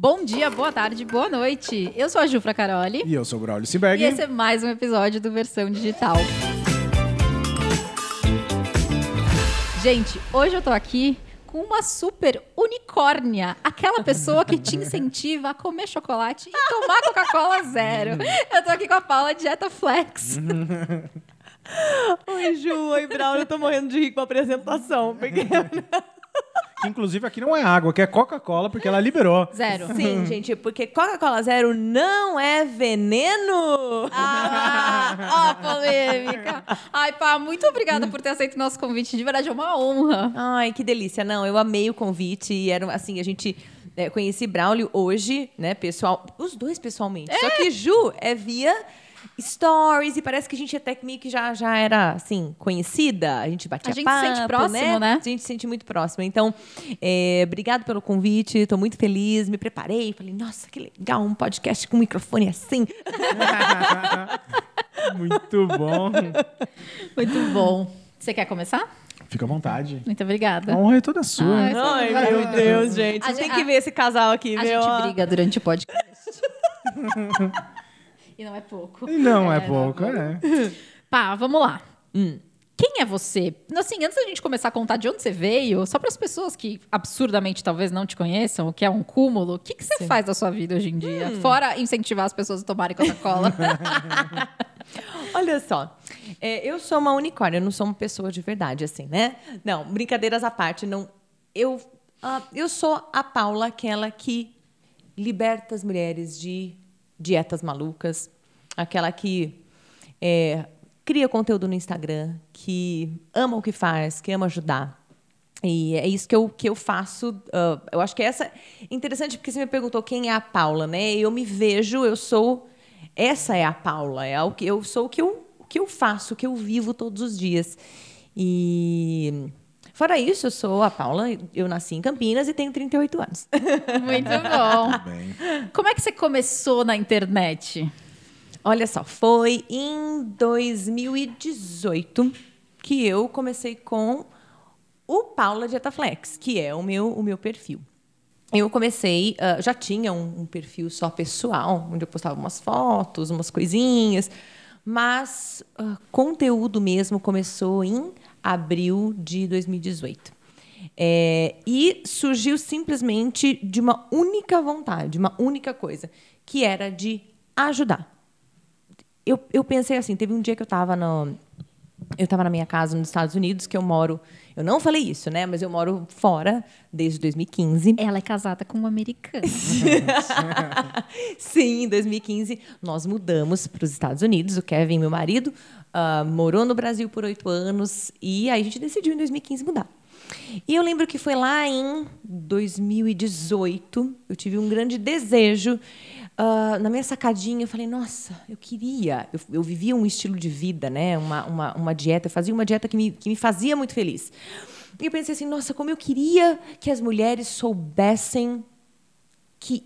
Bom dia, boa tarde, boa noite. Eu sou a Jufra Caroli. E eu sou o Braulio Simberg. E esse é mais um episódio do Versão Digital. Gente, hoje eu tô aqui com uma super unicórnia. Aquela pessoa que te incentiva a comer chocolate e tomar Coca-Cola zero. Eu tô aqui com a Paula Dieta Flex. Oi, Ju. Oi, Braulio. Eu tô morrendo de rir com a apresentação. Porque... Que, inclusive, aqui não é água, que é Coca-Cola, porque ela liberou. Zero. Sim, gente, porque Coca-Cola Zero não é veneno. Ah, ó, polêmica. Ai, pá, muito obrigada por ter aceito o nosso convite. De verdade, é uma honra. Ai, que delícia. Não, eu amei o convite. E era assim, a gente é, conheci Braulio hoje, né, pessoal. Os dois pessoalmente. Só que Ju é via stories e parece que a gente até meio que já, já era, assim, conhecida. A gente batia A gente papo, se sente próximo, né? A gente se sente muito próximo. Então, é, obrigado pelo convite. Estou muito feliz. Me preparei. Falei, nossa, que legal, um podcast com um microfone assim. Muito bom. Muito bom. Você quer começar? Fica à vontade. Muito obrigada. A honra é toda sua. Ai, Ai, meu Deus, gente. A Tem que ver esse casal aqui, A viu? gente briga durante o podcast. e não é pouco. Não é, não pouco, é. Pá, vamos lá. Quem é você? Assim, antes da gente começar a contar de onde você veio, só para as pessoas que absurdamente talvez não te conheçam, o que é um cúmulo, o que, que você faz da sua vida hoje em dia? Fora incentivar as pessoas a tomarem Coca-Cola. Olha só, é, eu sou uma unicórnia, eu não sou uma pessoa de verdade, assim, né? Não, brincadeiras à parte, não. Eu, ah, eu sou a Paula, aquela que liberta as mulheres de dietas malucas, aquela que é, cria conteúdo no Instagram, que ama o que faz, que ama ajudar. E é isso que eu, que eu faço. ah, eu acho que essa interessante porque você me perguntou quem é a Paula, né? Eu me vejo, eu sou. Essa é a Paula. É o que eu sou o que eu, o que eu faço, o que eu vivo todos os dias. E fora isso, eu sou a Paula. Eu nasci em Campinas e tenho 38 anos. Muito bom. Bem. Como é que você começou na internet? Olha só, foi em 2018 que eu comecei com o Paula Dietaflex, que é o meu, o meu perfil. Eu comecei, ah, já tinha um, um perfil só pessoal, onde eu postava umas fotos, umas coisinhas, mas ah, conteúdo mesmo começou em abril de 2018. É, e surgiu simplesmente de uma única vontade, uma única coisa, que era de ajudar eu, eu pensei assim, teve um dia que eu estava no eu estava na minha casa nos Estados Unidos, que eu moro, eu não falei isso, né, mas eu moro fora desde 2015. Ela é casada com um americano. Sim, em 2015 nós mudamos para os Estados Unidos. O Kevin, meu marido, ah, morou no Brasil por oito anos e aí a gente decidiu em 2015 mudar. E eu lembro que foi lá em 2018, eu tive um grande desejo. ah, na minha sacadinha, eu falei, nossa, eu queria. Eu, eu vivia um estilo de vida, né? uma, uma, uma dieta, eu fazia uma dieta que me, que me fazia muito feliz. E eu pensei assim, nossa, como eu queria que as mulheres soubessem que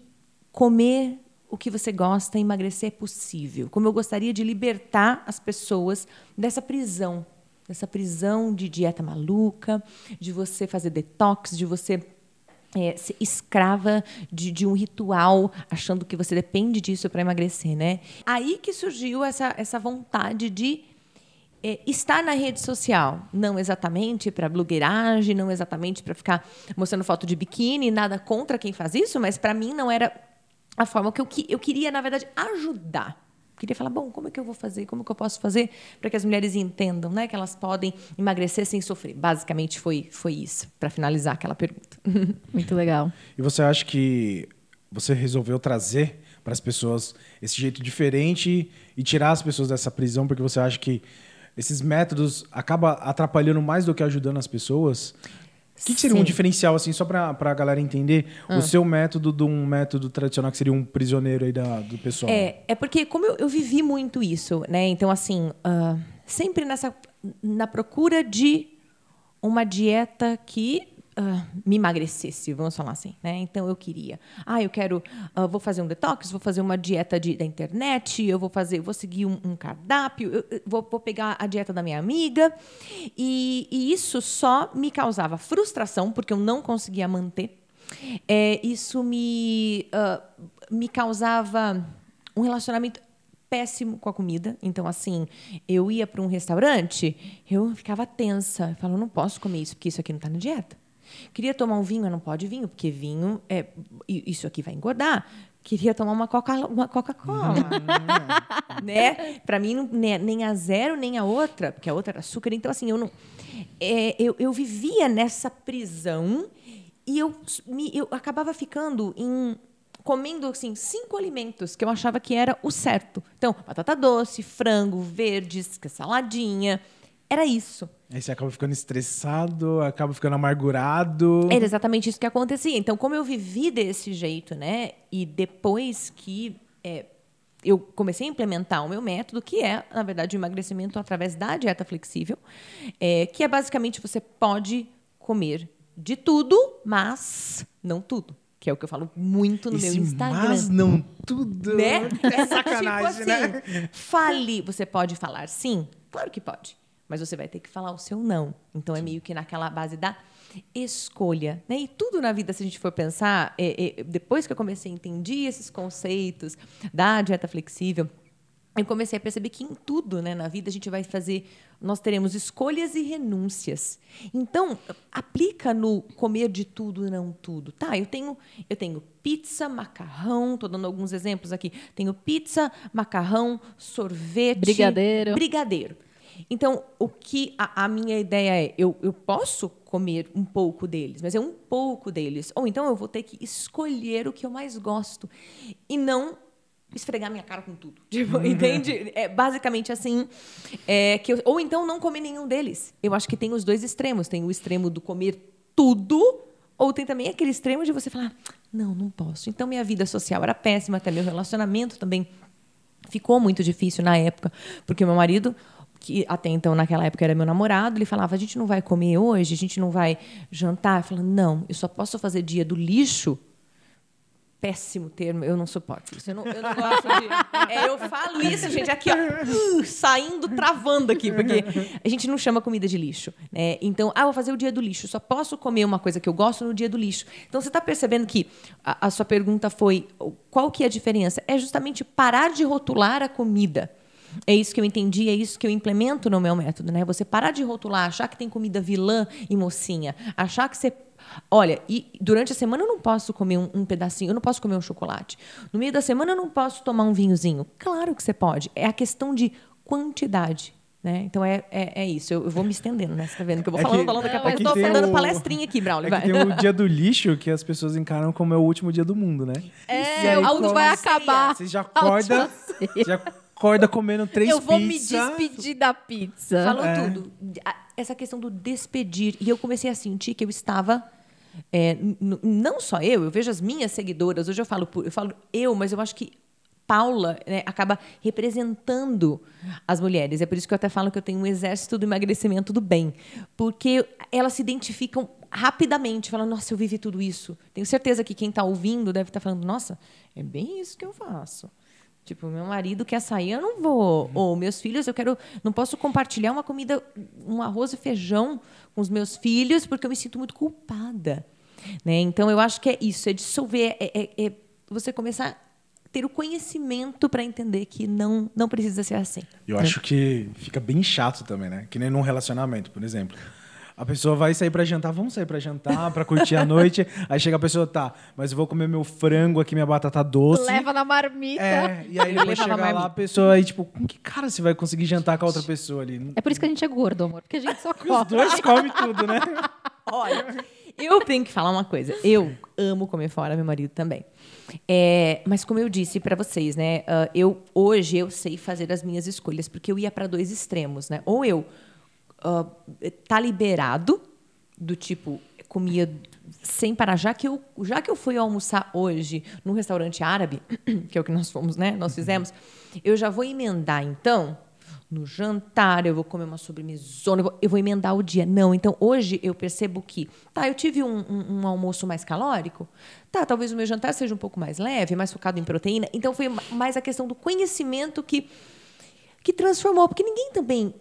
comer o que você gosta, emagrecer é possível. Como eu gostaria de libertar as pessoas dessa prisão, dessa prisão de dieta maluca, de você fazer detox, de você é, ser escrava de, de um ritual, achando que você depende disso para emagrecer, né? Aí que surgiu essa, essa vontade de é, estar na rede social, não exatamente para blogueiragem, não exatamente para ficar mostrando foto de biquíni, nada contra quem faz isso, mas para mim não era a forma que eu, que eu queria, na verdade, ajudar. Queria falar, bom, como é que eu vou fazer? Como é que eu posso fazer para que as mulheres entendam, né, que elas podem emagrecer sem sofrer? Basicamente foi foi isso, para finalizar aquela pergunta. Muito legal. E você acha que você resolveu trazer para as pessoas esse jeito diferente e tirar as pessoas dessa prisão porque você acha que esses métodos acaba atrapalhando mais do que ajudando as pessoas? O que, que seria um Sim. diferencial, assim, só para a galera entender o seu método de um método tradicional que seria um prisioneiro aí da, do pessoal? É, é porque como eu, eu vivi muito isso, né? Então, assim, ah, sempre nessa na procura de uma dieta que ah, me emagrecesse, vamos falar assim, né? Então eu queria, ah, eu quero, ah, vou fazer um detox, vou fazer uma dieta de, da internet, eu vou fazer, vou seguir um, um cardápio, eu, eu vou, vou pegar a dieta da minha amiga e, e isso só me causava frustração porque eu não conseguia manter. é, isso me, uh, me causava um relacionamento péssimo com a comida. Então, assim, eu ia para um restaurante, eu ficava tensa. Eu falava, não posso comer isso, porque isso aqui não está na dieta. Queria tomar um vinho, não pode vinho, porque vinho é isso aqui vai engordar. Queria tomar uma Coca-Cola, uma Coca-Cola, né? Para mim nem a zero nem a outra, porque a outra era açúcar. Então assim, eu não, é, eu, eu vivia nessa prisão e eu, me, eu acabava ficando em comendo assim cinco alimentos que eu achava que era o certo. Então, batata doce, frango, verdes, saladinha, era isso. Aí você acaba ficando estressado, acaba ficando amargurado. Era exatamente isso que acontecia. Então, como eu vivi desse jeito, né? E depois que é, eu comecei a implementar o meu método, que é, na verdade, o emagrecimento através da dieta flexível, é, que é basicamente você pode comer de tudo, mas não tudo. Que é o que eu falo muito no Esse meu Instagram. Mas não tudo. Né? É sacanagem, tipo assim, né? Fale. Você pode falar sim? Claro que pode mas você vai ter que falar o seu não. Então é meio que naquela base da escolha. Né? E tudo na vida, se a gente for pensar, é, é, depois que eu comecei a entender esses conceitos da dieta flexível, eu comecei a perceber que em tudo né, na vida a gente vai fazer, nós teremos escolhas e renúncias. Então, aplica no comer de tudo, não tudo. Tá, eu tenho, eu tenho pizza, macarrão, estou dando alguns exemplos aqui. Tenho pizza, macarrão, sorvete. Brigadeiro. Brigadeiro. Então, o que a, a, minha ideia é, eu, eu posso comer um pouco deles, mas é um pouco deles. Ou então eu vou ter que escolher o que eu mais gosto e não esfregar minha cara com tudo. Tipo, uhum. entende? É basicamente assim. É, que eu, ou então não comer nenhum deles. Eu acho que tem os dois extremos. Tem o extremo do comer tudo, ou tem também aquele extremo de você falar, não, não posso. Então minha vida social era péssima, até meu relacionamento também ficou muito difícil na época, porque meu marido que até então naquela época era meu namorado, ele falava: "A gente não vai comer hoje, a gente não vai jantar". Eu falava: "Não, eu só posso fazer dia do lixo". Péssimo termo, eu não suporto isso. Eu não, eu não gosto de. É, eu falo isso, gente, aqui, ó, uh, saindo, travando aqui, porque a gente não chama comida de lixo. Né? Então, ah, vou fazer o dia do lixo, só posso comer uma coisa que eu gosto no dia do lixo. Então, você está percebendo que a, a sua pergunta foi qual que é a diferença? É justamente parar de rotular a comida. É isso que eu entendi, é isso que eu implemento no meu método, né? Você parar de rotular, achar que tem comida vilã e mocinha, achar que você Olha, e durante a semana eu não posso comer um, um, pedacinho, eu não posso comer um chocolate. No meio da semana eu não posso tomar um vinhozinho. Claro que você pode. É a questão de quantidade. Né? Então é, é, é, isso, eu, eu, vou me estendendo, né? Você tá vendo que eu vou é falando, que, falando, daqui a pouco é eu tô dando o... palestrinha aqui, Braulio. É vai. tem o dia do lixo que as pessoas encaram como é o último dia do mundo, né? É, o mundo vai acabar. Você já acorda, já acorda comendo três pizzas. Eu vou pizza. me despedir da pizza. Falou é. tudo. Essa questão do despedir. E eu comecei a sentir que eu estava. É, não só eu, eu vejo as minhas seguidoras. Hoje eu falo, eu falo eu, mas eu acho que Paula né, acaba representando as mulheres. É por isso que eu até falo que eu tenho um exército do emagrecimento do bem. Porque elas se identificam rapidamente, falam, nossa, eu vivi tudo isso. Tenho certeza que quem está ouvindo deve estar tá falando, nossa, é bem isso que eu faço. Tipo, meu marido quer sair, eu não vou. Uhum. Ou meus filhos, eu quero. Não posso compartilhar uma comida, um arroz e feijão com os meus filhos, porque eu me sinto muito culpada. Né? Então, eu acho que é isso, é dissolver, é, é, é você começar a ter o conhecimento para entender que não, não precisa ser assim. Eu né? acho que fica bem chato também, né? Que nem num relacionamento, por exemplo. A pessoa vai sair para jantar, vamos sair para jantar, para curtir a noite. Aí chega a pessoa, tá, mas eu vou comer meu frango aqui, minha batata doce. Leva na marmita. É, e aí depois chega lá a pessoa aí, tipo, com que cara você vai conseguir jantar com a outra pessoa ali? É por isso que a gente é gordo, amor, porque a gente só come. Os dois comem tudo, né? Olha, eu tenho que falar uma coisa. Eu amo comer fora, meu marido também. É, mas como eu disse para vocês, né? Uh, eu hoje eu sei fazer as minhas escolhas porque eu ia para dois extremos, né? Ou eu uh, tá liberado, do tipo, comia sem parar. Já que, eu, já que eu fui almoçar hoje num restaurante árabe, que é o que nós fomos, né? Nós fizemos, eu já vou emendar, então, no jantar, eu vou comer uma sobremesona, eu vou, eu vou emendar o dia. Não, então hoje eu percebo que, tá, eu tive um, um, um, almoço mais calórico, tá, talvez o meu jantar seja um pouco mais leve, mais focado em proteína. Então foi mais a questão do conhecimento que, que transformou, porque ninguém também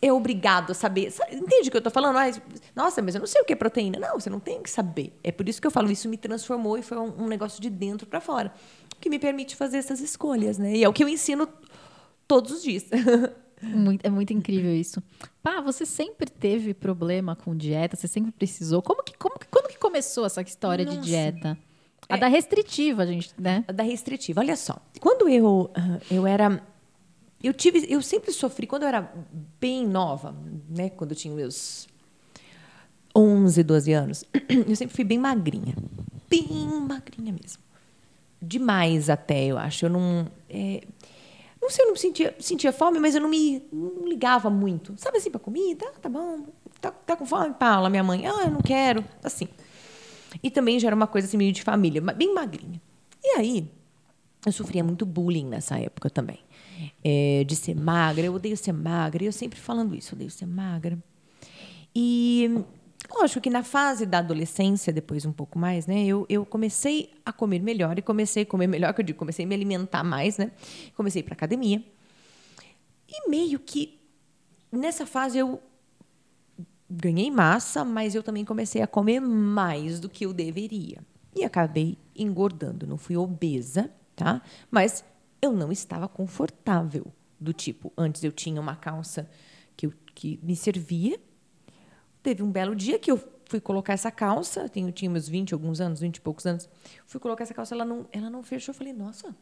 é obrigado a saber. Entende o que eu estou falando? Ah, nossa, mas eu não sei o que é proteína. Não, você não tem que saber. É por isso que eu falo, isso me transformou e foi um, um negócio de dentro para fora, que me permite fazer essas escolhas, né? E é o que eu ensino todos os dias. Muito, é muito incrível isso. Pá, você sempre teve problema com dieta? Você sempre precisou? Como que, como que, quando que começou essa história Nossa. de dieta? A é, da restritiva, gente, né? A da restritiva. Olha só. Quando eu, eu era eu tive, eu sempre sofri quando eu era bem nova, né, quando eu tinha meus 11, 12 anos, eu sempre fui bem magrinha, bem magrinha mesmo, demais até, eu acho. Eu não, é, não sei, eu não sentia, sentia fome, mas eu não me não ligava muito, sabe assim para comida, ah, tá bom, tá, tá com fome, Paula, minha mãe, ah, eu não quero, assim. E também já era uma coisa assim meio de família, bem magrinha. E aí eu sofria muito bullying nessa época também é, de ser magra. Eu odeio ser magra. Eu sempre falando isso, odeio ser magra. E lógico que na fase da adolescência, depois um pouco mais, né, eu, eu comecei a comer melhor e comecei a comer melhor, que eu digo, comecei a me alimentar mais, né? Comecei para academia. E meio que nessa fase eu ganhei massa, mas eu também comecei a comer mais do que eu deveria. E acabei engordando. Não fui obesa, tá? Mas eu não estava confortável. Do tipo, antes eu tinha uma calça que, eu, que me servia. Teve um belo dia que eu fui colocar essa calça, tenho, tinha meus 20, alguns anos, 20 e poucos anos. Fui colocar essa calça, ela não, ela não fechou. Eu falei, nossa,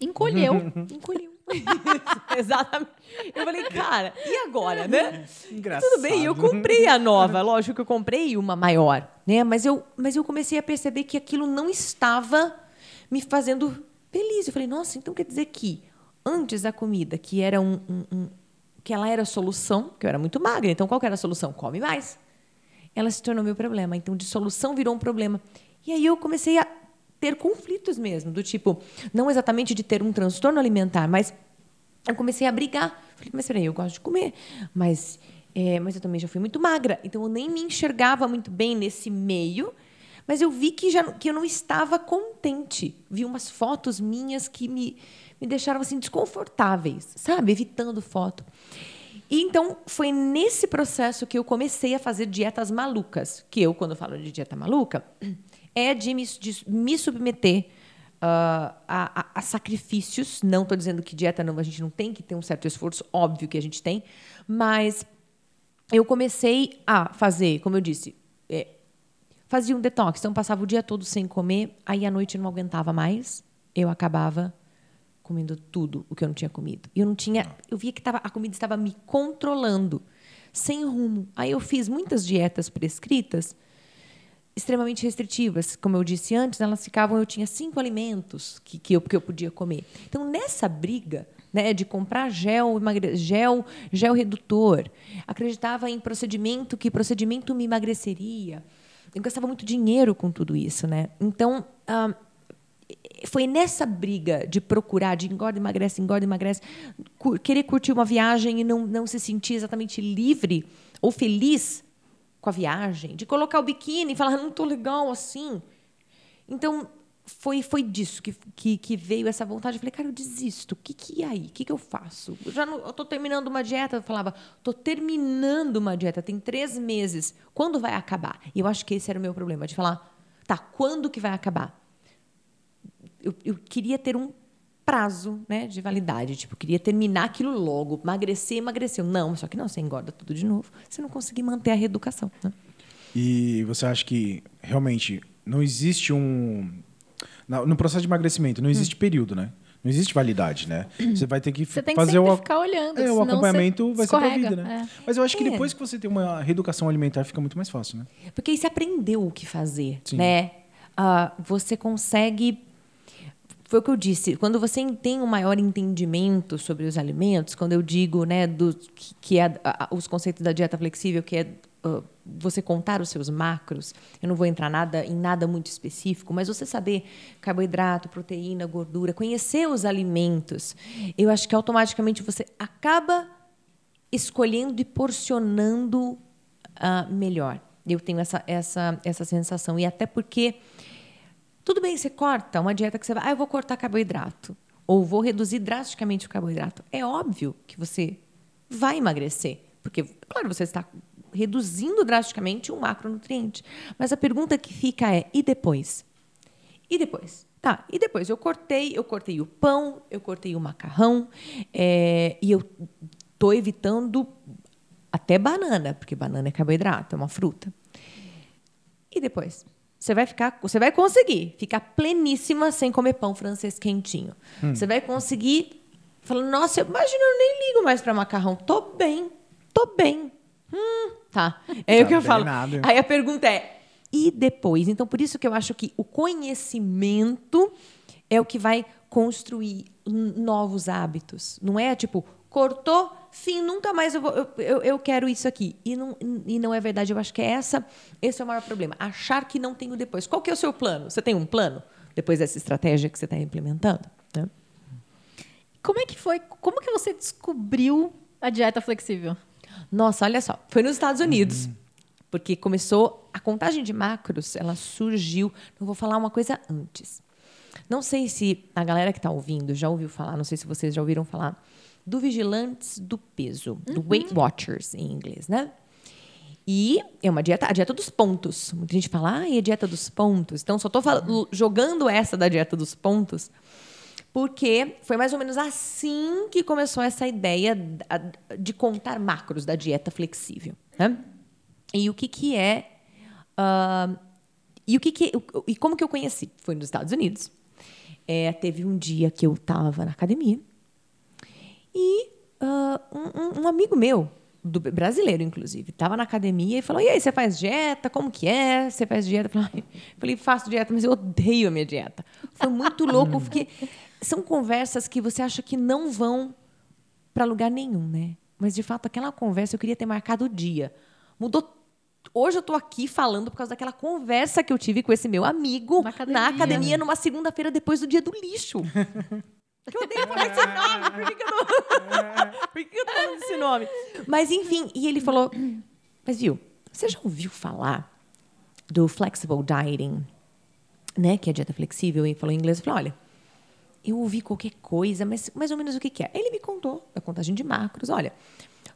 Encolheu. Encolheu. Exatamente. Eu falei, cara, e agora, né? Engraçado. Tudo bem, eu comprei a nova, lógico que eu comprei uma maior, né? Mas eu, mas eu comecei a perceber que aquilo não estava me fazendo feliz. Eu falei, nossa, então quer dizer que antes a comida, que era um, um, um que ela era a solução, que eu era muito magra, então qual era a solução? Come mais. Ela se tornou meu problema. Então, de solução virou um problema. E aí eu comecei a ter conflitos mesmo, do tipo, não exatamente de ter um transtorno alimentar, mas eu comecei a brigar. Falei, mas peraí, eu gosto de comer, mas, é, mas eu também já fui muito magra, então eu nem me enxergava muito bem nesse meio mas eu vi que, já, que eu não estava contente. Vi umas fotos minhas que me, me deixaram assim desconfortáveis, sabe? Evitando foto. E então foi nesse processo que eu comecei a fazer dietas malucas. Que eu, quando falo de dieta maluca, é de me, de me submeter Uh, a, a, a, sacrifícios. Não estou dizendo que dieta não, a gente não tem que ter um certo esforço, óbvio que a gente tem, mas eu comecei a fazer, como eu disse, fazia um detox, então passava o dia todo sem comer, aí à noite não aguentava mais, eu acabava comendo tudo o que eu não tinha comido. Eu não tinha, eu via que tava, a comida estava me controlando, sem rumo. Aí eu fiz muitas dietas prescritas, extremamente restritivas, como eu disse antes, elas ficavam, eu tinha cinco alimentos que, que, eu, que eu podia comer. Então nessa briga né, de comprar gel, gel, gel redutor, acreditava em procedimento que procedimento me emagreceria eu gastava muito dinheiro com tudo isso, né? Então, ah, foi nessa briga de procurar, de engorda, emagrece, engorda, emagrece, querer curtir uma viagem e não, não se sentir exatamente livre ou feliz com a viagem, de colocar o biquíni e falar, não estou legal assim. Então, foi, foi disso que, que, que, veio essa vontade. Eu falei, cara, eu desisto. O que, que é aí? O que, que eu faço? Eu já estou terminando uma dieta. Eu falava, estou terminando uma dieta, tem três meses. Quando vai acabar? E eu acho que esse era o meu problema, de falar, tá, quando que vai acabar? Eu, eu queria ter um prazo né, de validade. Tipo, eu queria terminar aquilo logo. Emagrecer, emagreceu. Não, só que não, você engorda tudo de novo. Você não conseguir manter a reeducação. Né? E você acha que realmente não existe um no processo de emagrecimento não existe hum. período, né? Não existe validade, né? Você vai ter que você tem fazer que o ficar olhando, é, o acompanhamento vai ser pra vida, né? É. Mas eu acho que é. depois que você tem uma reeducação alimentar fica muito mais fácil, né? Porque aí você aprendeu o que fazer, Sim. né? Uh, você consegue foi o que eu disse. Quando você tem um maior entendimento sobre os alimentos, quando eu digo, né, do que é os conceitos da dieta flexível, que é você contar os seus macros, eu não vou entrar nada em nada muito específico, mas você saber carboidrato, proteína, gordura, conhecer os alimentos, eu acho que automaticamente você acaba escolhendo e porcionando uh, melhor. Eu tenho essa, essa, essa sensação. E até porque, tudo bem, você corta uma dieta que você vai, ah, eu vou cortar carboidrato, ou vou reduzir drasticamente o carboidrato. É óbvio que você vai emagrecer. Porque, claro, você está reduzindo drasticamente um macronutriente. Mas a pergunta que fica é: e depois? E depois? Tá, e depois eu cortei, eu cortei o pão, eu cortei o macarrão, é, e eu tô evitando até banana, porque banana é carboidrato, é uma fruta. E depois? Você vai ficar, você vai conseguir ficar pleníssima sem comer pão francês quentinho. Hum. Você vai conseguir falando, nossa, imagina, eu nem ligo mais para macarrão. Tô bem, tô bem. Hum, tá. É tá o que eu falo. Nada. Aí a pergunta é, e depois? Então, por isso que eu acho que o conhecimento é o que vai construir novos hábitos. Não é tipo, cortou, fim, nunca mais eu, vou, eu, eu, eu, quero isso aqui. E não, e não é verdade. Eu acho que é essa, esse é o maior problema. Achar que não tem o depois. Qual que é o seu plano? Você tem um plano depois dessa estratégia que você está implementando? Né? Como é que foi? Como que você descobriu a dieta flexível? Nossa, olha só. Foi nos Estados Unidos. Hum. Porque começou a contagem de macros, ela surgiu. Não vou falar uma coisa antes. Não sei se a galera que está ouvindo já ouviu falar, não sei se vocês já ouviram falar do Vigilantes do Peso, uhum. do Weight Watchers em inglês, né? E é uma dieta, a dieta dos pontos. Muita gente fala, ah, é a dieta dos pontos. Então, só estou jogando essa da dieta dos pontos, porque foi mais ou menos assim que começou essa ideia de contar macros da dieta flexível. Né? E o que, que é. Uh, e o que, que e como que eu conheci? Foi nos Estados Unidos. É, teve um dia que eu estava na academia e uh, um, um, amigo meu, do brasileiro, inclusive, estava na academia e falou: E aí, você faz dieta? Como que é? Você faz dieta? Eu falei, faço dieta, mas eu odeio a minha dieta. Foi muito louco, porque são conversas que você acha que não vão para lugar nenhum, né? Mas, de fato, aquela conversa eu queria ter marcado o dia. Mudou Hoje eu estou aqui falando por causa daquela conversa que eu tive com esse meu amigo na academia, na academia numa segunda-feira depois do dia do lixo. Que eu odeio falar esse nome. Por que, que eu não. Por que, eu tô falando esse nome? Mas, enfim, e ele falou: Mas viu, você já ouviu falar do flexible dieting? Né? Que é a dieta flexível, e falou em inglês. Eu falei: Olha, eu ouvi qualquer coisa, mas mais ou menos o que, que é. Ele me contou a contagem de macros. Olha,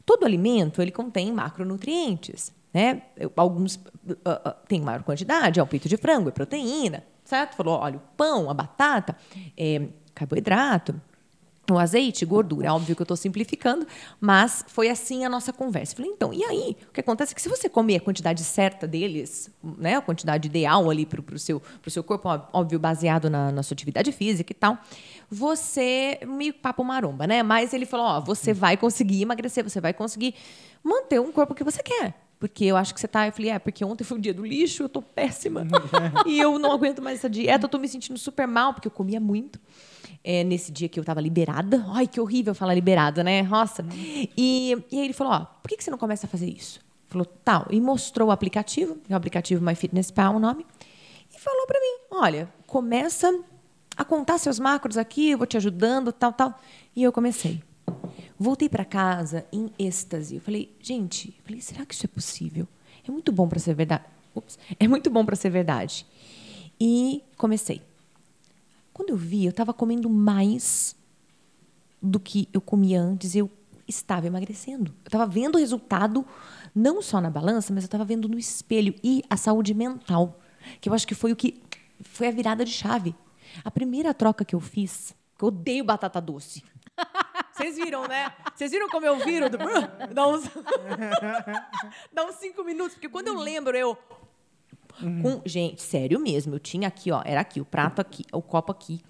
todo alimento ele contém macronutrientes. Né? Alguns uh, uh, têm maior quantidade, é o peito de frango, é proteína, certo? Falou, olha, o pão, a batata, é, carboidrato, o azeite, gordura. É óbvio que eu estou simplificando, mas foi assim a nossa conversa. Falei, então, e aí? O que acontece é que se você comer a quantidade certa deles, né, a quantidade ideal ali para o seu, pro seu corpo, óbvio, baseado na, na sua atividade física e tal, você. meio papo maromba, né? Mas ele falou: ó, você vai conseguir emagrecer, você vai conseguir manter um corpo que você quer. Porque eu acho que você tá. Eu falei, é, porque ontem foi o dia do lixo, eu tô péssima. e eu não aguento mais essa dieta, eu tô me sentindo super mal, porque eu comia muito é, nesse dia que eu estava liberada. Ai, que horrível falar liberada, né? Nossa. E, e aí ele falou: ó, por que, que você não começa a fazer isso? Falou, tal. E mostrou o aplicativo, é o aplicativo MyFitnessPal, o nome. E falou para mim: olha, começa a contar seus macros aqui, eu vou te ajudando, tal, tal. E eu comecei. Voltei para casa em êxtase. Eu falei, gente, eu falei, será que isso é possível? É muito bom para ser verdade. Ups, é muito bom para ser verdade. E comecei. Quando eu vi, eu estava comendo mais do que eu comia antes. Eu estava emagrecendo. Eu estava vendo o resultado não só na balança, mas eu estava vendo no espelho e a saúde mental, que eu acho que foi o que foi a virada de chave. A primeira troca que eu fiz, que eu odeio batata doce. Vocês viram, né? Vocês viram como eu viro? Dá uns... Dá uns cinco minutos, porque quando eu lembro, eu Uhum. Com, gente, sério mesmo. Eu tinha aqui, ó, era aqui, o prato aqui, o copo aqui,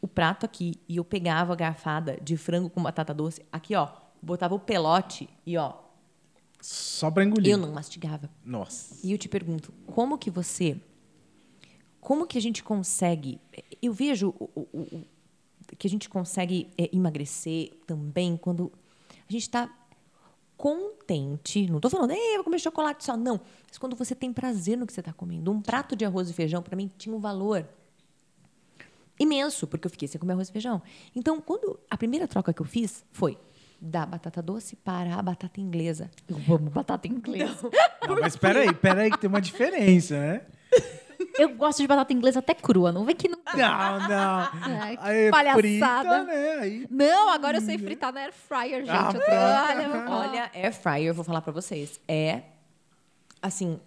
o prato aqui. E eu pegava a garfada de frango com batata doce, aqui, ó, botava o pelote e, ó. Só pra engolir. Eu não mastigava. Nossa. E eu te pergunto, como que você. Como que a gente consegue. Eu vejo o, o que a gente consegue é, emagrecer também quando a gente está contente. Não estou falando, ei, vou comer chocolate só. Não. Mas quando você tem prazer no que você está comendo. Um prato de arroz e feijão, para mim, tinha um valor imenso, porque eu fiquei sem comer arroz e feijão. Então, quando a primeira troca que eu fiz foi da batata doce para a batata inglesa. Eu amo batata inglesa. Não, mas espera aí, espera aí que tem uma diferença, né? Eu gosto de batata inglesa até crua, não vem que não. Não, não. Ai, que Aí é palhaçada. frita, né? Aí... Não, agora eu sei fritar na air fryer, gente. Ah, Eu tô- pronto. olha. Olha, air fryer, eu vou falar pra vocês. É assim,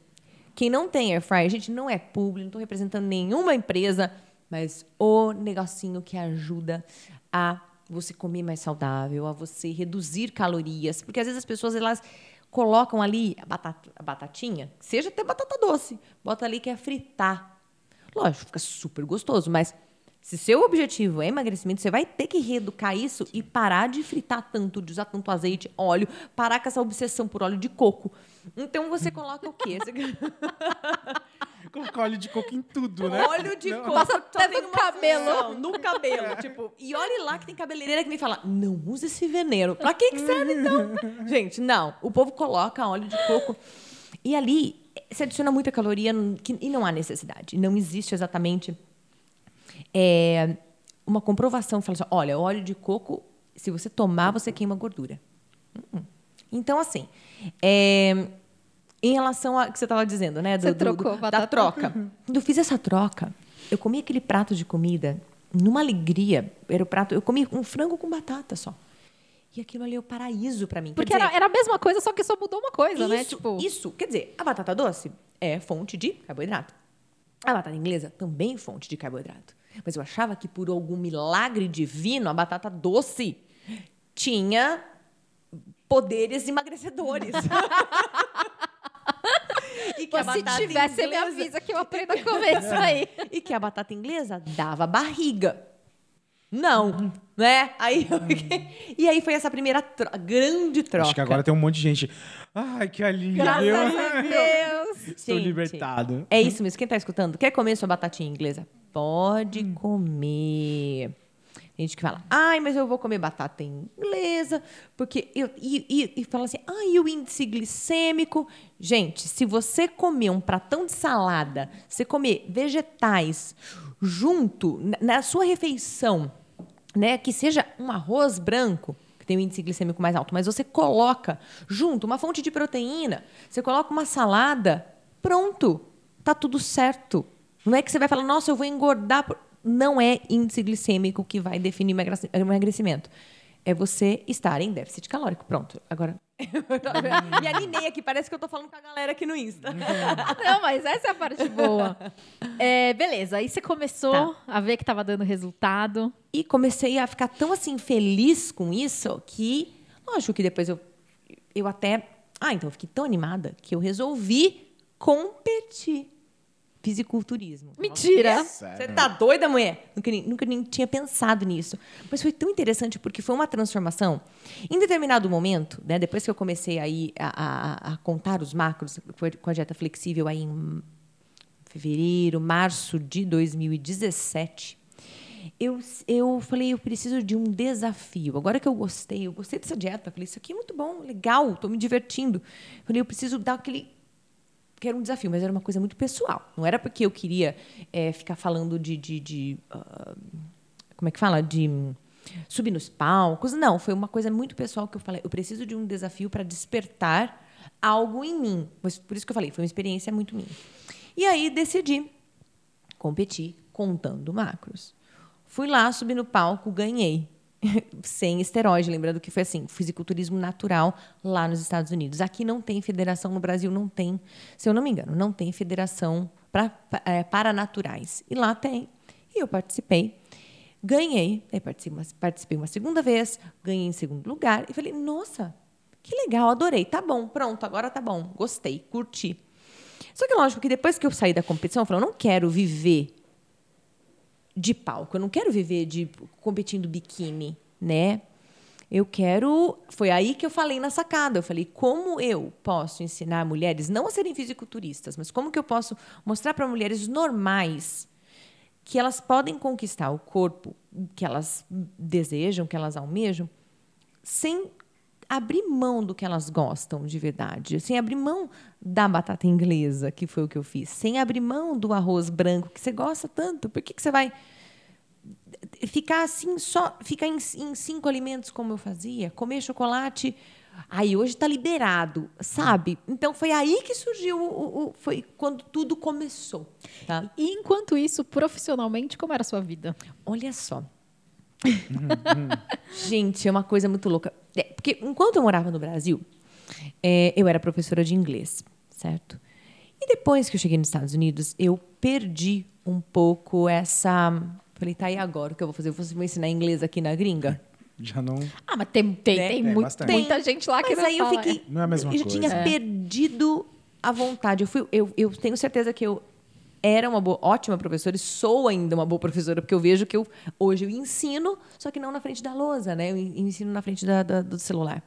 quem não tem air fryer, gente, não é público, não tô representando nenhuma empresa, mas o negocinho que ajuda a você comer mais saudável, a você reduzir calorias, porque às vezes as pessoas elas colocam ali a, batata, a batatinha, seja até batata doce, bota ali que é fritar. Lógico, fica super gostoso, mas se seu objetivo é emagrecimento, você vai ter que reeducar isso e parar de fritar tanto, de usar tanto azeite, óleo, parar com essa obsessão por óleo de coco. Então você coloca o quê? Colocar óleo de coco em tudo, né? óleo de Não. coco. Passa até no cabelo. função, no cabelo, tipo. E olhe lá que tem cabeleireira que me fala: "Não use esse veneno". Pra que que serve então? Gente, não. O povo coloca óleo de coco e ali se adiciona muita caloria que- e não há necessidade. Não existe exatamente é, uma comprovação que fala assim, olha, óleo de coco, se você tomar, você queima gordura. Hum. Então, assim, é, em relação a que você estava dizendo, né? do- Você do- trocou do- batata. da troca. Quando eu fiz essa troca, eu comi aquele prato de comida numa alegria. Era o prato, eu comi um frango com batata só. E aquilo ali é o paraíso para mim. Porque dizer, era, era a mesma coisa, só que só mudou uma coisa, né? isso, Tipo, isso, quer dizer, a batata doce é fonte de carboidrato. A batata inglesa também é fonte de carboidrato. Mas eu achava que por algum milagre divino a batata doce tinha poderes emagrecedores. e que a Pô, se batata tivesse, você me inglesa- avisa que eu aprendo a comer isso aí. e que a batata inglesa dava barriga. Não, né? Aí eu fiquei- E aí foi essa primeira tro- grande troca. Acho que agora tem um monte de gente. Ai, que alívio. Graças a Deus. Estou Gente, libertado. É isso mesmo. Quem tá escutando, quer comer sua batatinha inglesa? Pode comer. Tem gente que fala, ai, mas eu vou comer batata inglesa, porque eu. E, e, e fala assim, ai, o índice glicêmico? Gente, se você comer um pratão de salada, você comer vegetais junto, na, sua refeição, né, que seja um arroz branco, que tem um índice glicêmico mais alto, mas você coloca junto uma fonte de proteína, você coloca uma salada, pronto, tá tudo certo. Não é que você vai falar, nossa, eu vou engordar. por-" Não é índice glicêmico que vai definir emagrecimento. É você estar em déficit calórico. Pronto. Agora. Me animei aqui, parece que eu tô falando com a galera aqui no Insta. Não, mas essa é a parte boa. É, beleza, aí você começou a ver que tava dando resultado. E comecei a ficar tão assim feliz com isso que, lógico que depois eu, eu até. Ah, então eu fiquei tão animada que eu resolvi competir. Fisiculturismo. Mentira! Você tá doida, mulher? Nunca, nem- nunca nem tinha pensado nisso. Mas foi tão interessante porque foi uma transformação. Em determinado momento, né, depois que eu comecei aí a, a- a contar os macros com a- com a dieta flexível aí em fevereiro, março de 2017, eu, eu falei, eu preciso de um desafio. Agora que eu gostei, eu gostei dessa dieta, eu falei, isso aqui é muito bom, legal, estou me divertindo. Eu falei, eu preciso dar aquele que era um desafio, mas era uma coisa muito pessoal. Não era porque eu queria eh, ficar falando de, de, de, ah, como é que fala, de subir nos palcos. Não, foi uma coisa muito pessoal que eu falei. Eu preciso de um desafio para despertar algo em mim. Mas por isso que eu falei, foi uma experiência muito minha. E aí decidi competir contando macros. Fui lá, subi no palco, ganhei. Sem esteroide, lembrando que foi assim, fisiculturismo natural lá nos Estados Unidos. Aqui não tem federação, no Brasil não tem, se eu não me engano, não tem federação pra, é, para naturais. E lá tem. E eu participei, ganhei, aí participei uma, participei uma segunda vez, ganhei em segundo lugar, e falei, nossa, que legal, adorei, tá bom, pronto, agora tá bom, gostei, curti. Só que lógico que depois que eu saí da competição, eu falei, eu não quero viver de palco. Eu não quero viver de competindo biquíni, né? Eu quero. Foi aí que eu falei na sacada. Eu falei como eu posso ensinar mulheres não a serem fisiculturistas, mas como que eu posso mostrar para mulheres normais que elas podem conquistar o corpo que elas desejam, que elas almejam, sem abrir mão do que elas gostam de verdade, sem abrir mão da batata inglesa, que foi o que eu fiz, sem abrir mão do arroz branco que você gosta tanto. Por que, que você vai ficar assim só ficar em, em cinco alimentos como eu fazia, comer chocolate Aí hoje está liberado, sabe? Então foi aí que surgiu, o, o, foi quando tudo começou. Tá? E enquanto isso, profissionalmente, como era a sua vida? Olha só. Gente, é uma coisa muito louca. É, porque enquanto eu morava no Brasil, é, eu era professora de inglês, certo? E depois que eu cheguei nos Estados Unidos, eu perdi um pouco essa. Falei, tá, e agora o que eu vou fazer? Eu vou ensinar inglês aqui na gringa? Já não. Ah, mas tem, tem, né? tem, muito, tem muita gente lá que mas aí eu fiquei. É. Não é a mesma eu coisa. Eu tinha é. perdido a vontade. Eu, fui, eu, eu tenho certeza que eu era uma boa, ótima professora e sou ainda uma boa professora, porque eu vejo que eu hoje eu ensino, só que não na frente da lousa, né? Eu ensino na frente da, da, do celular.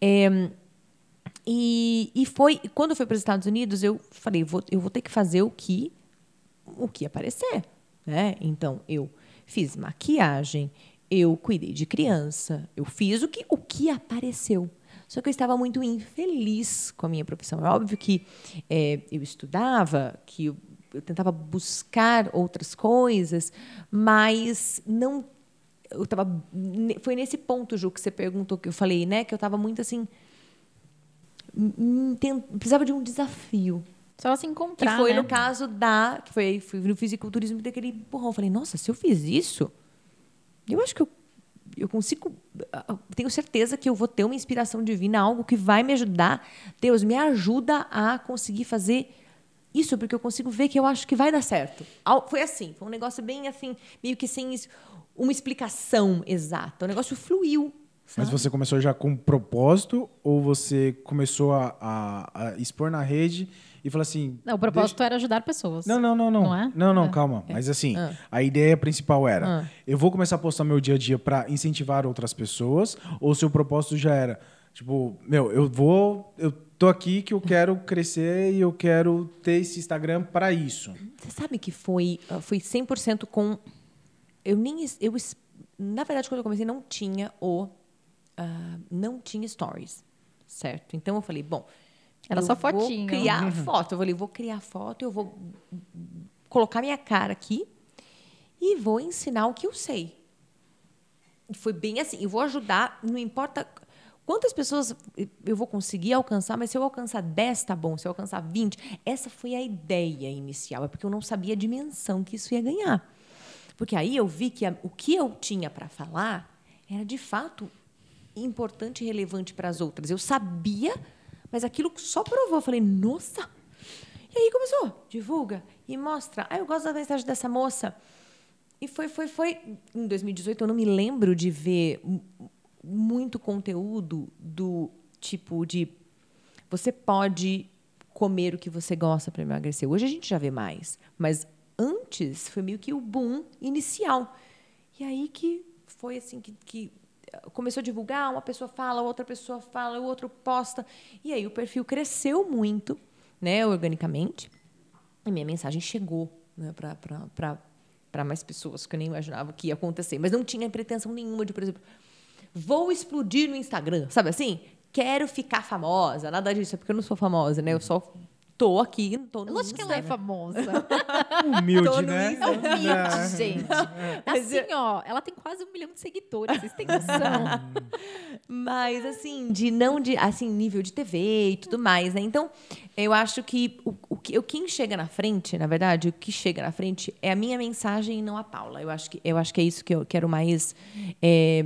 É, e, e foi quando eu fui para os Estados Unidos, eu falei, vou, eu vou ter que fazer o que o que aparecer, né? Então eu fiz maquiagem, eu cuidei de criança, eu fiz o que, o que apareceu. Só que eu estava muito infeliz com a minha profissão. É óbvio que é, eu estudava, que eu, eu, tentava buscar outras coisas, mas não. Eu tava, foi nesse ponto, Ju, que você perguntou, que eu falei, né? Que eu estava muito assim. Precisava de um desafio. Só se encontrar. Que foi né? no caso da. Que foi, foi no fisiculturismo daquele empurrão. Eu falei, nossa, se eu fiz isso eu acho que eu, eu consigo. Tenho certeza que eu vou ter uma inspiração divina, algo que vai me ajudar. Deus, me ajuda a conseguir fazer isso, porque eu consigo ver que eu acho que vai dar certo. Foi assim, foi um negócio bem assim, meio que sem uma explicação exata. O negócio fluiu. Sabe? Mas você começou já com propósito ou você começou a, a, a expor na rede e falou assim. Não, o propósito deixa... era ajudar pessoas. Não, não, não, não. Não, é? não, não é. calma. É. Mas assim, ah. a ideia principal era: ah. eu vou começar a postar meu dia a dia para incentivar outras pessoas, ou seu propósito já era, tipo, meu, eu vou. Eu tô aqui que eu quero crescer e eu quero ter esse Instagram para isso. Você sabe que foi, ah, foi 100% com. Eu nem. Eu, na verdade, quando eu comecei, não tinha o. Uh, não tinha stories. Certo? Então eu falei, bom, era só fotinho. Vou criar uhum. foto. Eu falei, vou criar foto, eu vou colocar minha cara aqui e vou ensinar o que eu sei. E foi bem assim. Eu vou ajudar, não importa quantas pessoas eu vou conseguir alcançar, mas se eu alcançar 10, tá bom. Se eu alcançar 20, essa foi a ideia inicial. É porque eu não sabia a dimensão que isso ia ganhar. Porque aí eu vi que a, o que eu tinha para falar era de fato importante e relevante para as outras. Eu sabia mas aquilo só provou. Eu falei, nossa! E aí começou, divulga e mostra. Ah, eu gosto da mensagem dessa moça. E foi, foi, foi. Em 2018, eu não me lembro de ver muito conteúdo do tipo de. Você pode comer o que você gosta para emagrecer. Hoje a gente já vê mais. Mas antes foi meio que o boom inicial. E aí que foi assim que, que começou a divulgar, uma pessoa fala, outra pessoa fala, o outro posta. E aí o perfil cresceu muito, né, organicamente. E minha mensagem chegou né, para mais pessoas que eu nem imaginava que ia acontecer. Mas não tinha pretensão nenhuma de, por exemplo, vou explodir no Instagram, sabe assim? Quero ficar famosa, nada disso, é porque eu não sou famosa, né? Eu só tô aqui, tô no Lógico que ela é famosa. Humilde, né? É humilde, é. gente. Assim, ó, ela tem quase um milhão de seguidores, vocês têm noção. Mas, assim, de não de, assim, nível de TV e tudo mais, né? Então, eu acho que o, o, o quem chega na frente, na verdade, o que chega na frente é a minha mensagem e não a Paula. Eu acho que, eu acho que é isso que eu quero mais... É,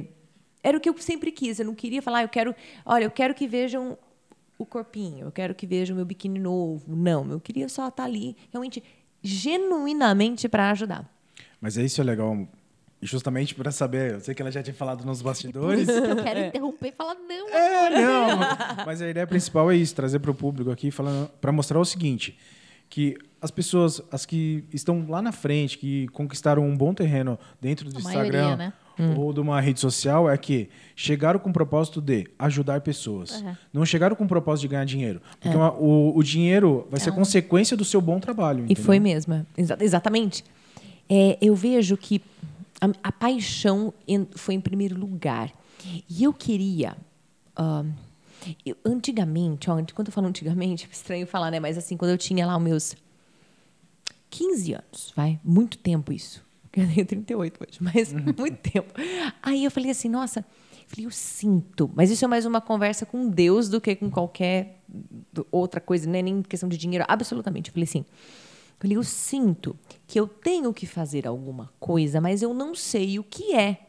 era o que eu sempre quis. Eu não queria falar, eu quero. Olha, eu quero que vejam o corpinho, eu quero que veja o meu biquíni novo. Não, eu queria só estar ali, realmente, genuinamente para ajudar. Mas é isso é legal, justamente para saber, eu sei que ela já tinha falado nos bastidores. Eu quero interromper e falar não. É, não. Mas a ideia principal é isso, trazer para o público aqui, para mostrar o seguinte, que as pessoas, as que estão lá na frente, que conquistaram um bom terreno dentro do a Instagram, maioria, né? Hum. ou de uma rede social é que chegaram com o propósito de ajudar pessoas. Uhum. Não chegaram com o propósito de ganhar dinheiro. Porque é. uma, o, o, dinheiro vai ser uhum. consequência do seu bom trabalho. Entendeu? E foi mesmo. Exa exatamente. É, eu vejo que a, a paixão em, foi em primeiro lugar. E eu queria. Uh, eu, antigamente, ó, quando eu falo antigamente, é estranho falar, né? Mas assim, quando eu tinha lá os meus 15 anos, vai, muito tempo isso. Eu tenho 38 hoje, mas uhum. muito tempo. Aí eu falei assim, nossa, falei, eu sinto. Mas isso é mais uma conversa com Deus do que com qualquer outra coisa, não é nem questão de dinheiro, absolutamente. Eu falei assim, eu falei, eu sinto que eu tenho que fazer alguma coisa, mas eu não sei o que é.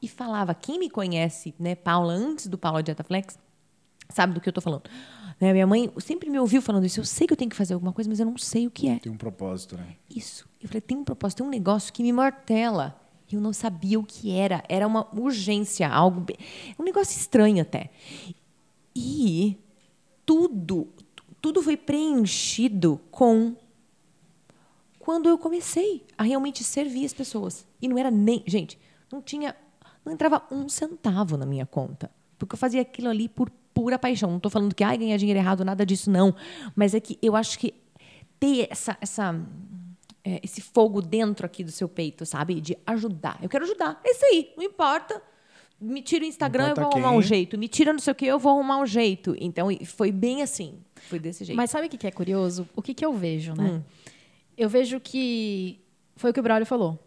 E falava, quem me conhece, né, Paula, antes do Paula Dieta Flex, sabe do que eu estou falando. Né, minha mãe sempre me ouviu falando isso. Eu sei que eu tenho que fazer alguma coisa, mas eu não sei o que é. Tem um propósito, né? Isso. Eu falei, tem um propósito, tem um negócio que me martela. Eu não sabia o que era. Era uma urgência, algo. Um negócio estranho até. E tudo, tudo foi preenchido com quando eu comecei a realmente servir as pessoas. E não era nem. Gente, não tinha. Não entrava um centavo na minha conta. Porque eu fazia aquilo ali por pura paixão. Não estou falando que ai, ganhar dinheiro errado, nada disso, não. Mas é que eu acho que ter essa, essa é, esse fogo dentro aqui do seu peito, sabe? De ajudar. Eu quero ajudar. É isso aí, não importa. Me tira o Instagram, eu vou arrumar quem. um jeito. Me tira não sei o que, eu vou arrumar um jeito. Então, foi bem assim. Foi desse jeito. Mas sabe o que é curioso? O que, que eu vejo, né? Hum. Eu vejo que foi o que o Braulio falou.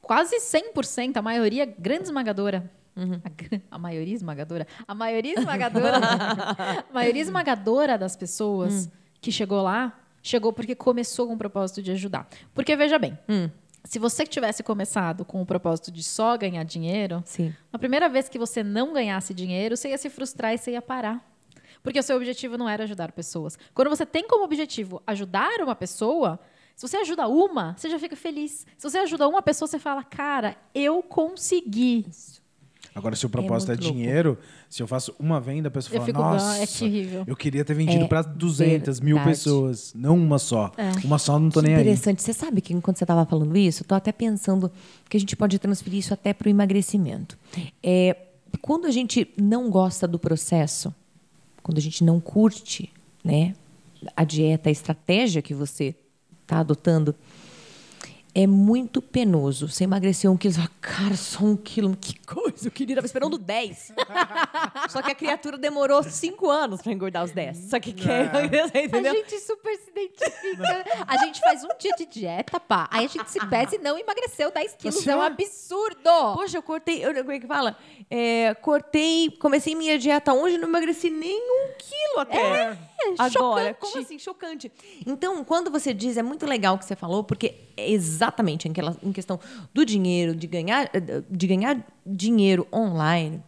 Quase 100%, a maioria grande esmagadora. Uhum. A, a, maioria esmagadora. A maioria esmagadora. a maioria esmagadora das pessoas hum. que chegou lá chegou porque começou com o propósito de ajudar. Porque, veja bem, hum. se você tivesse começado com o propósito de só ganhar dinheiro, Sim. a primeira vez que você não ganhasse dinheiro, você ia se frustrar e você ia parar. Porque o seu objetivo não era ajudar pessoas. Quando você tem como objetivo ajudar uma pessoa, se você ajuda uma, você já fica feliz. Se você ajuda uma pessoa, você fala, cara, eu consegui. Isso. Agora, se o propósito é, é dinheiro, se eu faço uma venda, a pessoa eu fala, nossa, é terrível. eu queria ter vendido é para 200 verdade. mil pessoas, não uma só. É. Uma só não tô que nem interessante. aí. Interessante. Você sabe que enquanto você estava falando isso, estou até pensando que a gente pode transferir isso até para o emagrecimento. É, quando a gente não gosta do processo, quando a gente não curte né, a dieta, a estratégia que você está adotando, é muito penoso. Você emagreceu um quilo, ah, cara, só um quilo, que coisa, eu queria, estava esperando 10. só que a criatura demorou 5 anos para engordar os 10. Só que quer emagrecer, entendeu? A gente super se identifica. A gente faz um dia de dieta, pá. Aí a gente se pesa e não emagreceu 10 quilos. Assim, é um absurdo. Poxa, eu cortei, eu, como é que fala? É, cortei, comecei minha dieta hoje, não emagreci nem um quilo até. É, Agora, chocante. como assim? Chocante. Então, quando você diz, é muito legal o que você falou, porque é exatamente em, em questão do dinheiro, de ganhar, de ganhar dinheiro online,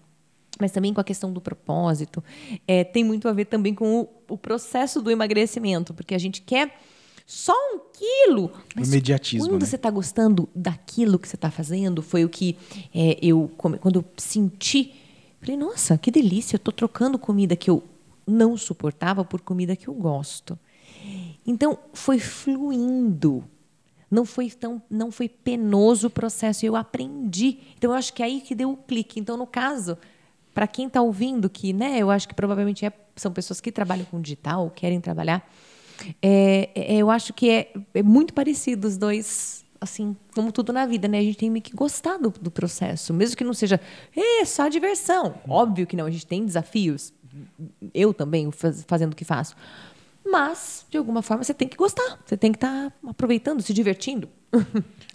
mas também com a questão do propósito, é, tem muito a ver também com o, o, processo do emagrecimento, porque a gente quer só um quilo. Mas o imediatismo. Quando né? você está gostando daquilo que você está fazendo, foi o que é, eu, quando eu senti, falei, nossa, que delícia, eu estou trocando comida que eu não suportava por comida que eu gosto. Então, foi fluindo não foi tão não foi penoso o processo eu aprendi. Então eu acho que é aí que deu o clique. Então no caso para quem está ouvindo que né eu acho que provavelmente é, são pessoas que trabalham com digital querem trabalhar é, é, eu acho que é, é muito parecido os dois assim como tudo na vida né? A gente tem que gostar do, do processo mesmo que não seja é só diversão. Óbvio que não a gente tem desafios. Eu também faz, fazendo o que faço mas, de alguma forma, você tem que gostar. Você tem que estar tá aproveitando, se divertindo.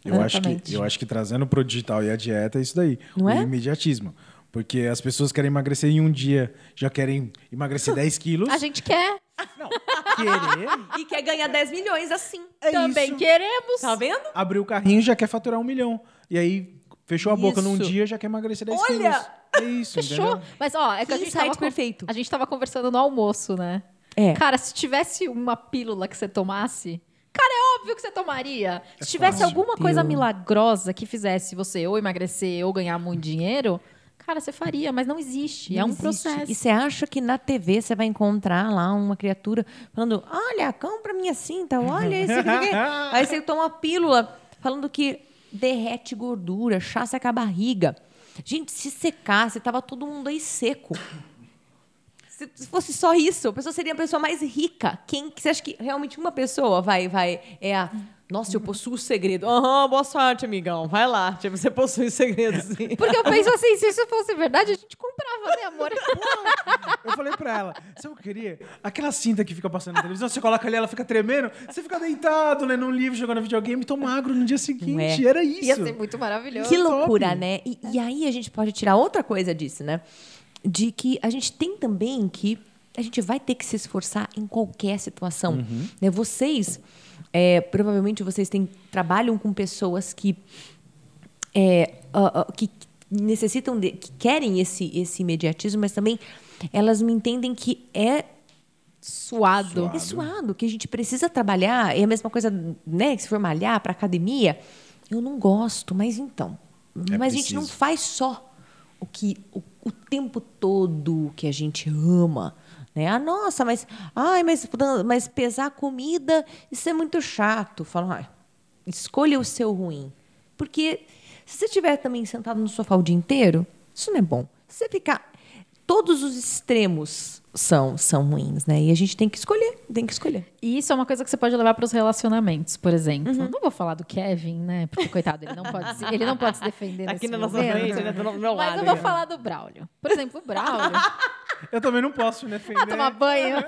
Eu acho, que, eu acho que trazendo para o digital e a dieta é isso daí. Não o é? imediatismo. Porque as pessoas querem emagrecer em um dia, já querem emagrecer 10 quilos. A gente quer. Não. Querer. E quer ganhar 10 milhões assim. É Também isso. queremos. Tá vendo? Abriu o carrinho já quer faturar um milhão. E aí fechou a isso. boca num dia já quer emagrecer 10 Olha! quilos. É isso. Fechou. Entendeu? Mas ó, é que, que a gente tava, perfeito. A gente tava conversando no almoço, né? É. Cara, se tivesse uma pílula que você tomasse, cara, é óbvio que você tomaria. É se tivesse fácil. alguma coisa milagrosa que fizesse você ou emagrecer ou ganhar muito dinheiro, cara, você faria, mas não existe. Não é um existe. processo. E você acha que na TV você vai encontrar lá uma criatura falando: olha, compra minha cinta, olha esse aqui. Aí você toma uma pílula falando que derrete gordura, chá seca a barriga. Gente, se secasse, tava todo mundo aí seco. Se fosse só isso, a pessoa seria a pessoa mais rica. Quem você acha que realmente uma pessoa vai vai é a nossa, eu possuo o segredo. Aham, uhum, boa sorte, amigão. Vai lá. Tipo, você possui o segredo, sim. Porque eu penso assim, se isso fosse verdade, a gente comprava fazer amor. Eu falei pra ela, sabe o que eu queria? Aquela cinta que fica passando na televisão, você coloca ali, ela fica tremendo, você fica deitado, lendo um livro, jogando videogame, tô magro no dia seguinte. é. Era isso. Ia ser muito maravilhoso. Que loucura, top. né? E, e aí a gente pode tirar outra coisa disso, né? De que a gente tem também que a gente vai ter que se esforçar em qualquer situação. Uhum. Né? Vocês, é, provavelmente vocês têm, trabalham com pessoas que, é, ah, ah, que necessitam, de, que querem esse, esse imediatismo, mas também elas me entendem que é Suado. é suado, que a gente precisa trabalhar. É a mesma coisa, né? Que se for malhar para academia, eu não gosto, mas então. É mas a gente não preciso. faz só o que o, o tempo todo que a gente ama. Né? Ah, nossa, mas, ai, mas, mas pesar comida, isso é muito chato. Fala, ai, escolha o seu ruim. Porque se você estiver também sentado no sofá o dia inteiro, isso não é bom. Se você ficar. Todos os extremos são, são ruins, né? E a gente tem que escolher, tem que escolher. E isso é uma coisa que você pode levar para os relacionamentos, por exemplo. Uhum. Não vou falar do Kevin, né? Porque, coitado, ele não pode se, ele não pode se defender aqui na nossa frente, né? Do meu Mas lado, eu vou né? falar do Braulio. Por exemplo, o Braulio... Eu também não posso me defender. ah, tomar banho.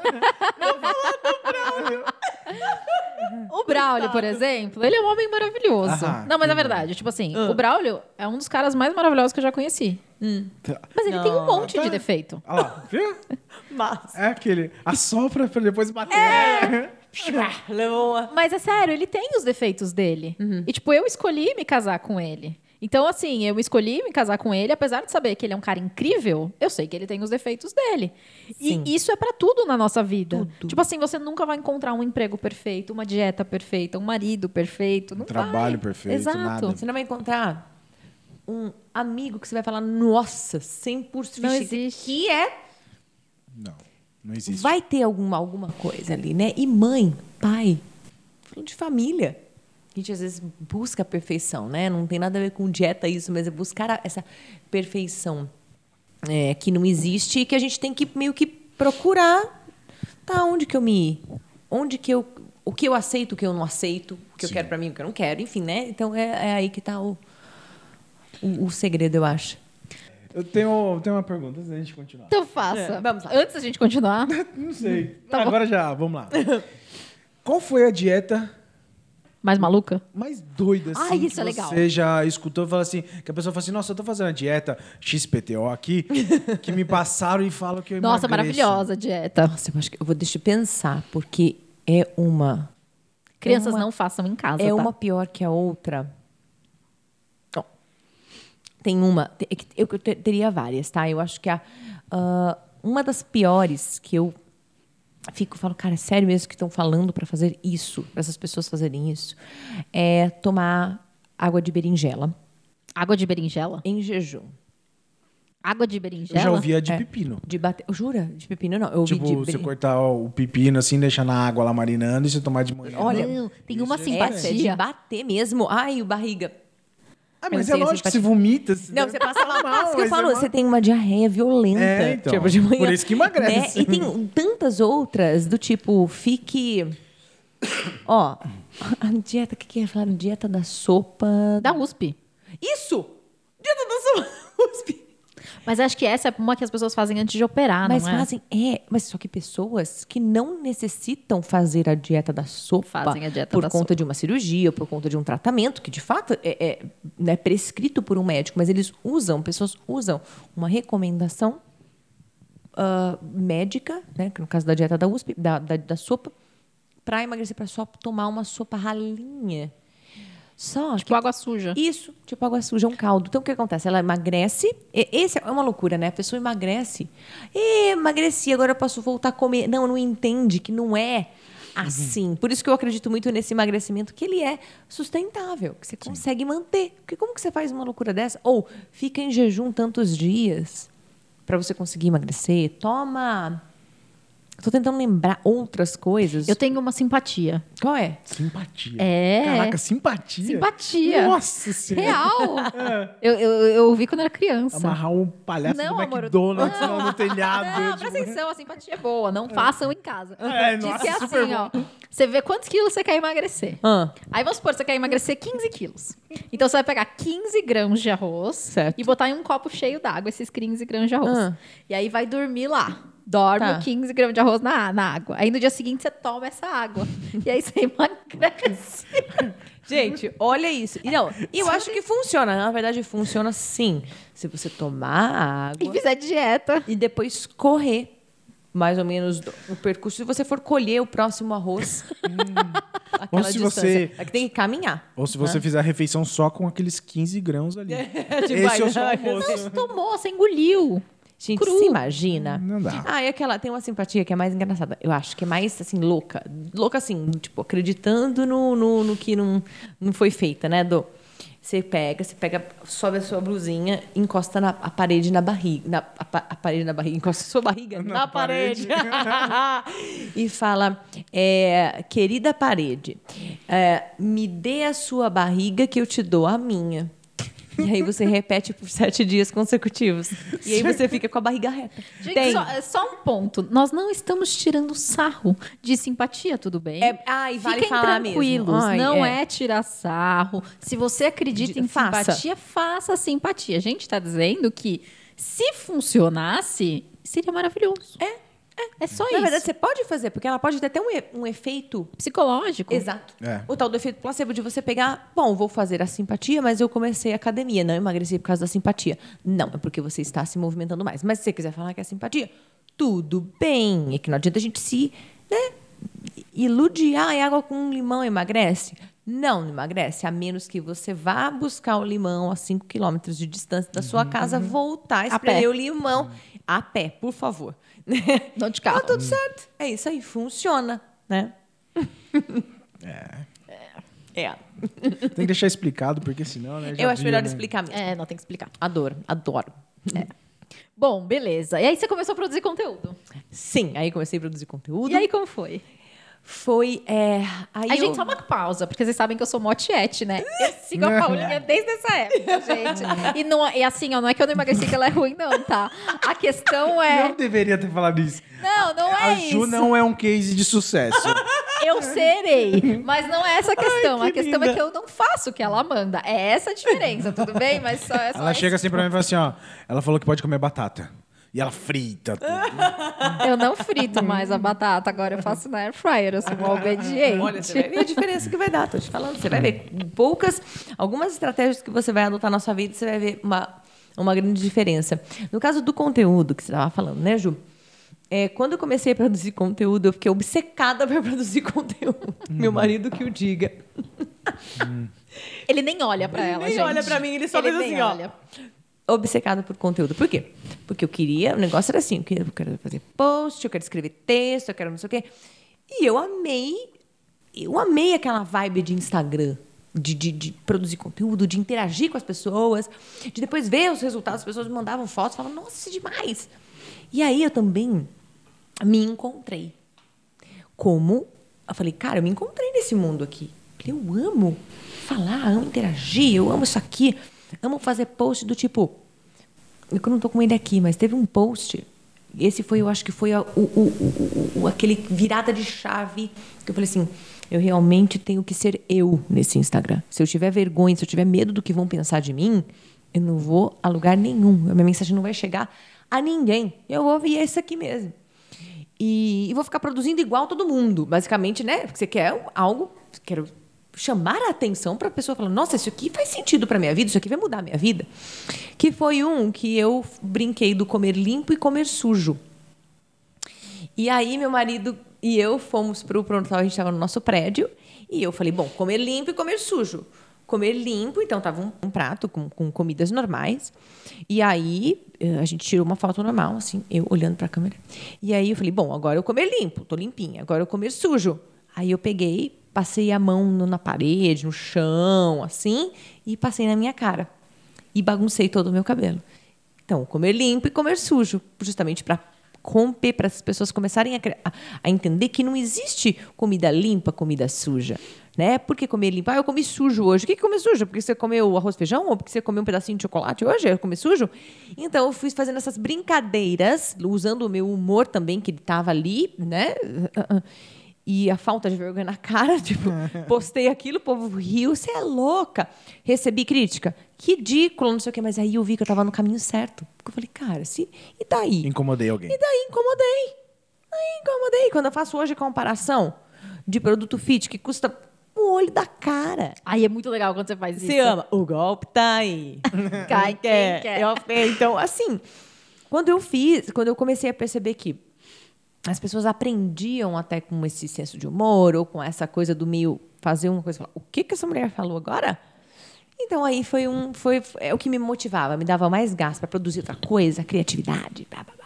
O Braulio, por exemplo, ele é um homem maravilhoso. Aham, não, mas na que verdade, tipo assim, Ah. o Braulio é um dos caras mais maravilhosos que eu já conheci. Mas ele tem um monte Tá. de defeito. Olha lá, viu? Mas. É aquele, assopra pra depois bater. É. Levou uma. Mas é sério, ele tem os defeitos dele. Uhum. E, tipo, eu escolhi me casar com ele. Então, assim, eu escolhi me casar com ele, apesar de saber que ele é um cara incrível, eu sei que ele tem os defeitos dele. Sim. E isso é pra tudo na nossa vida. Tudo. Tipo assim, você nunca vai encontrar um emprego perfeito, uma dieta perfeita, um marido perfeito. Não trabalho vai. perfeito, Exato. nada. Você não vai encontrar um amigo que você vai falar, nossa, 100% Não fixe", existe. Que é. Não, não existe. Vai ter alguma, alguma coisa ali, né? E mãe, pai, falando de família. A gente às vezes busca a perfeição, né? Não tem nada a ver com dieta isso, mas é buscar a- essa perfeição é, que não existe e que a gente tem que meio que procurar. Tá, onde que eu me. Onde que eu. O que eu aceito, o que eu não aceito, o que eu Sim. quero pra mim, o que eu não quero, enfim, né? Então é, é aí que tá o, o, o segredo, eu acho. Eu tenho, tenho uma pergunta antes da gente continuar. Então faça. É, vamos lá. Antes da gente continuar. Não sei. Tá bom. agora já, vamos lá. Qual foi a dieta Mais maluca? mais doida assim Ai, isso que é legal. você já escutou e fala assim, que a pessoa fala assim, nossa, eu tô fazendo a dieta XPTO aqui, que me passaram e falam que eu Nossa, emagreço. maravilhosa a dieta. Nossa, eu acho que eu vou deixa eu pensar, porque é uma. Crianças é uma- não façam em casa, É tá? uma pior que a outra. Ó, Tem uma. é Eu eu te- teria várias, tá? Eu acho que a, ah, uma das piores que eu fico falo, cara, é sério mesmo que estão falando para fazer isso, para essas pessoas fazerem isso, é tomar água de berinjela Água de berinjela? em jejum. Água de Eu berinjela? já ouvi a de É. pepino. De bater. Jura? De pepino não. Eu ouvi Tipo, de você cortar o pepino assim, deixar na água lá marinando e você tomar de manhã. Olha, Não, tem uma Isso é Essa é de simpatia. bater mesmo. Ai, o barriga. Ah, mas é sei, lógico que assim, você vomita. Não, você passa mal. mal, Isso que eu mas falo, é mal. você tem uma diarreia violenta. É, então. Tipo, de manhã, Por isso que emagrece. né? E tem tantas outras do tipo, fique. Ó, a dieta, o que, que é falar? Dieta da sopa. Da USP. Isso! Dieta da sopa. USP. Mas acho que essa é uma que as pessoas fazem antes de operar, mas não é? fazem, é, mas só que pessoas que não necessitam fazer a dieta da sopa Fazem a dieta por da conta sopa. de uma cirurgia, por conta de um tratamento que de fato é, é né, prescrito por um médico, mas eles usam, pessoas usam uma recomendação ah, médica, né, que no caso da dieta da USP, da, da, da sopa, para emagrecer, para só tomar uma sopa ralinha. Só Tipo água suja. isso, tipo água suja, um caldo. Então, o que acontece? Ela emagrece. e- Esse é uma loucura, né? A pessoa emagrece. E, emagreci, agora eu posso voltar a comer. Não, não entende que não é assim. Por isso que eu acredito muito nesse emagrecimento, que ele é sustentável, que você consegue manter. Porque como que você faz uma loucura dessa? Ou fica em jejum tantos dias para você conseguir emagrecer. Toma Tô tentando lembrar outras coisas. Eu tenho uma simpatia. Qual é? Simpatia. É. Caraca, simpatia. Simpatia. Nossa senhora. Real. Eu, eu, eu ouvi quando era criança. Amarrar um palhaço Não, do amor, McDonald's no, no telhado. Não, tipo- presta atenção, a simpatia é boa. Não façam em casa. É, Diz nossa, que é super assim, ó. Você vê quantos quilos você quer emagrecer. Ah. Aí vamos supor, você quer emagrecer 15 quilos. Então você vai pegar 15 grãos de arroz Certo. e botar em um copo cheio d'água esses 15 grãos de arroz. Ah. E aí vai dormir lá. Dorme Tá. 15 gramas de arroz na, na água. Aí no dia seguinte você toma essa água. e aí você emagrece. Gente, olha isso. E não, e eu acho que funciona. Na verdade, funciona sim. Se você tomar e água fizer dieta. e depois correr mais ou menos o percurso. Se você for colher o próximo arroz, aquela Ou se distância. você- É que tem que caminhar. Ou se você fizer a refeição só com aqueles 15 grãos ali. Tipo, Esse é o seu almoço. Você tomou, você engoliu. Gente, Cru. se imagina. Não dá. Ah, e aquela, tem uma simpatia que é mais engraçada. Eu acho que é mais, assim, louca. Louca, assim, tipo, acreditando no, no, no que não, não foi feita, né, Do Você pega, você pega, sobe a sua blusinha, encosta na a parede na barriga. Na, a, a parede na barriga, encosta a sua barriga na, parede. e fala: é, querida parede, é, me dê a sua barriga que eu te dou a minha. E aí você repete por sete dias consecutivos. E aí você fica com a barriga reta. Gente, Tem. só, só um ponto. Nós não estamos tirando sarro de simpatia, tudo bem? É, ah, e vale Fiquem falar mesmo. tranquilos, Ai, não é. é. tirar sarro. Se você acredita De- em faça. simpatia, faça simpatia. A gente está dizendo que se funcionasse, seria maravilhoso. É, é, só Na isso. verdade, você pode fazer, porque ela pode ter até um, e- um efeito Psicológico. Exato. É. O tal do efeito placebo de você pegar, bom, vou fazer a simpatia, mas eu comecei a academia, não emagreci por causa da simpatia. Não, é porque você está se movimentando mais. Mas se você quiser falar que é simpatia, tudo bem. É que não adianta a gente se né, iludir. Ah, é água com limão emagrece? Não, não emagrece, a menos que você vá buscar o limão a 5 quilômetros de distância da sua casa, voltar, A espremer pé. o limão. A pé, por favor. Não de carro. Tá tudo certo. É isso aí, funciona, né? É. Tem que deixar explicado, porque senão, né? já Eu acho viu, melhor né? explicar mesmo. É, não tem que explicar. Adoro, adoro. Bom, beleza. E aí você começou a produzir conteúdo. Sim, aí comecei a produzir conteúdo. E aí como foi? Foi. É, aí A eu- gente, só uma pausa, porque vocês sabem que eu sou motiete, né? Eu sigo a Paulinha desde essa época, gente. E, não, e assim, ó, não é que eu não emagreci que ela é ruim, não, tá? A questão é. Não deveria ter falado isso. Não, não é a Ju isso. não é um case de sucesso. Eu serei. Mas não é essa a questão. Ai, a que questão é linda. que eu não faço o que ela manda. É essa a diferença, tudo bem? Mas só é só ela esse chega assim pra mim e fala assim, ó. Ela falou que pode comer batata. E ela frita tudo. Eu não frito mais a batata, agora eu faço na air fryer, eu sou uma obediente. Olha, você vai ver a diferença que vai dar, tô te falando. Você vai ver poucas, algumas estratégias que você vai adotar na sua vida, você vai ver uma, uma grande diferença. No caso do conteúdo que você estava falando, né, Ju? É, quando eu comecei a produzir conteúdo, eu fiquei obcecada para produzir conteúdo. Meu marido que o diga. Ele nem olha pra Ele ela, nem gente. olha pra mim, ele só fez nem assim, ó. olha. obcecada por conteúdo. Por quê? Porque eu queria, o negócio era assim, eu queria- eu quero fazer post, eu quero escrever texto, eu quero não sei o quê. E eu amei, eu amei aquela vibe de Instagram. De, de, de produzir conteúdo, de interagir com as pessoas, de depois ver os resultados, as pessoas me mandavam fotos, falavam, nossa, isso é demais. E aí eu também me encontrei. Como, eu falei, cara, eu me encontrei nesse mundo aqui. Eu amo falar, amo interagir, eu amo isso aqui. Amo fazer post do tipo. Eu não tô com ele aqui, mas teve um post. Esse foi, eu acho que foi a- o, o, o- aquele virada de chave que eu falei assim: eu realmente tenho que ser eu nesse Instagram. Se eu tiver vergonha, se eu tiver medo do que vão pensar de mim, eu não vou a lugar nenhum. A minha mensagem não vai chegar a ninguém. Eu vou ouvir esse aqui mesmo. E, e vou ficar produzindo igual todo mundo, basicamente, né? Porque você quer algo, quero chamar a atenção para a pessoa falar: "Nossa, isso aqui faz sentido para minha vida, isso aqui vai mudar a minha vida". Que foi um que eu brinquei do comer limpo e comer sujo. E aí meu marido e eu fomos para o pronto, a gente estava no nosso prédio, e eu falei: "Bom, comer limpo e comer sujo". Comer limpo, então tava um, um prato com, com comidas normais. E aí eh, a gente tirou uma foto normal, assim, eu olhando para a câmera. E aí eu falei: "Bom, agora eu comer limpo, tô limpinha. Agora eu comer sujo". Aí eu peguei, passei a mão na parede, no chão, assim, e passei na minha cara. E baguncei todo o meu cabelo. Então, comer limpo e comer sujo, justamente para romper, para as pessoas começarem a, a, entender que não existe comida limpa, comida suja. Né? Por que comer limpo? Ah, eu comi sujo hoje. O que, que comer sujo? Porque você comeu arroz feijão? Ou porque você comeu um pedacinho de chocolate hoje? Eu comi sujo? Então, eu fui fazendo essas brincadeiras, usando o meu humor também, que estava ali, né? E a falta de vergonha na cara, tipo, postei aquilo, o povo riu, você é louca. Recebi crítica, que ridículo, não sei o quê, mas aí eu vi que eu estava no caminho certo. Porque eu falei, cara, se, e daí? Incomodei alguém. E daí incomodei. Aí incomodei. Quando eu faço hoje comparação de produto fit que custa o olho da cara. Aí é muito legal quando você faz isso. Você ama. O golpe tá aí. Cai quem quer. quer. Eu, então, assim, quando eu fiz, quando eu comecei a perceber que as pessoas aprendiam até com esse senso de humor ou com essa coisa do meio fazer uma coisa, falar, o que que essa mulher falou agora? Então aí foi um foi é o que me motivava, me dava mais gás para produzir outra coisa, criatividade, blá, blá, blá.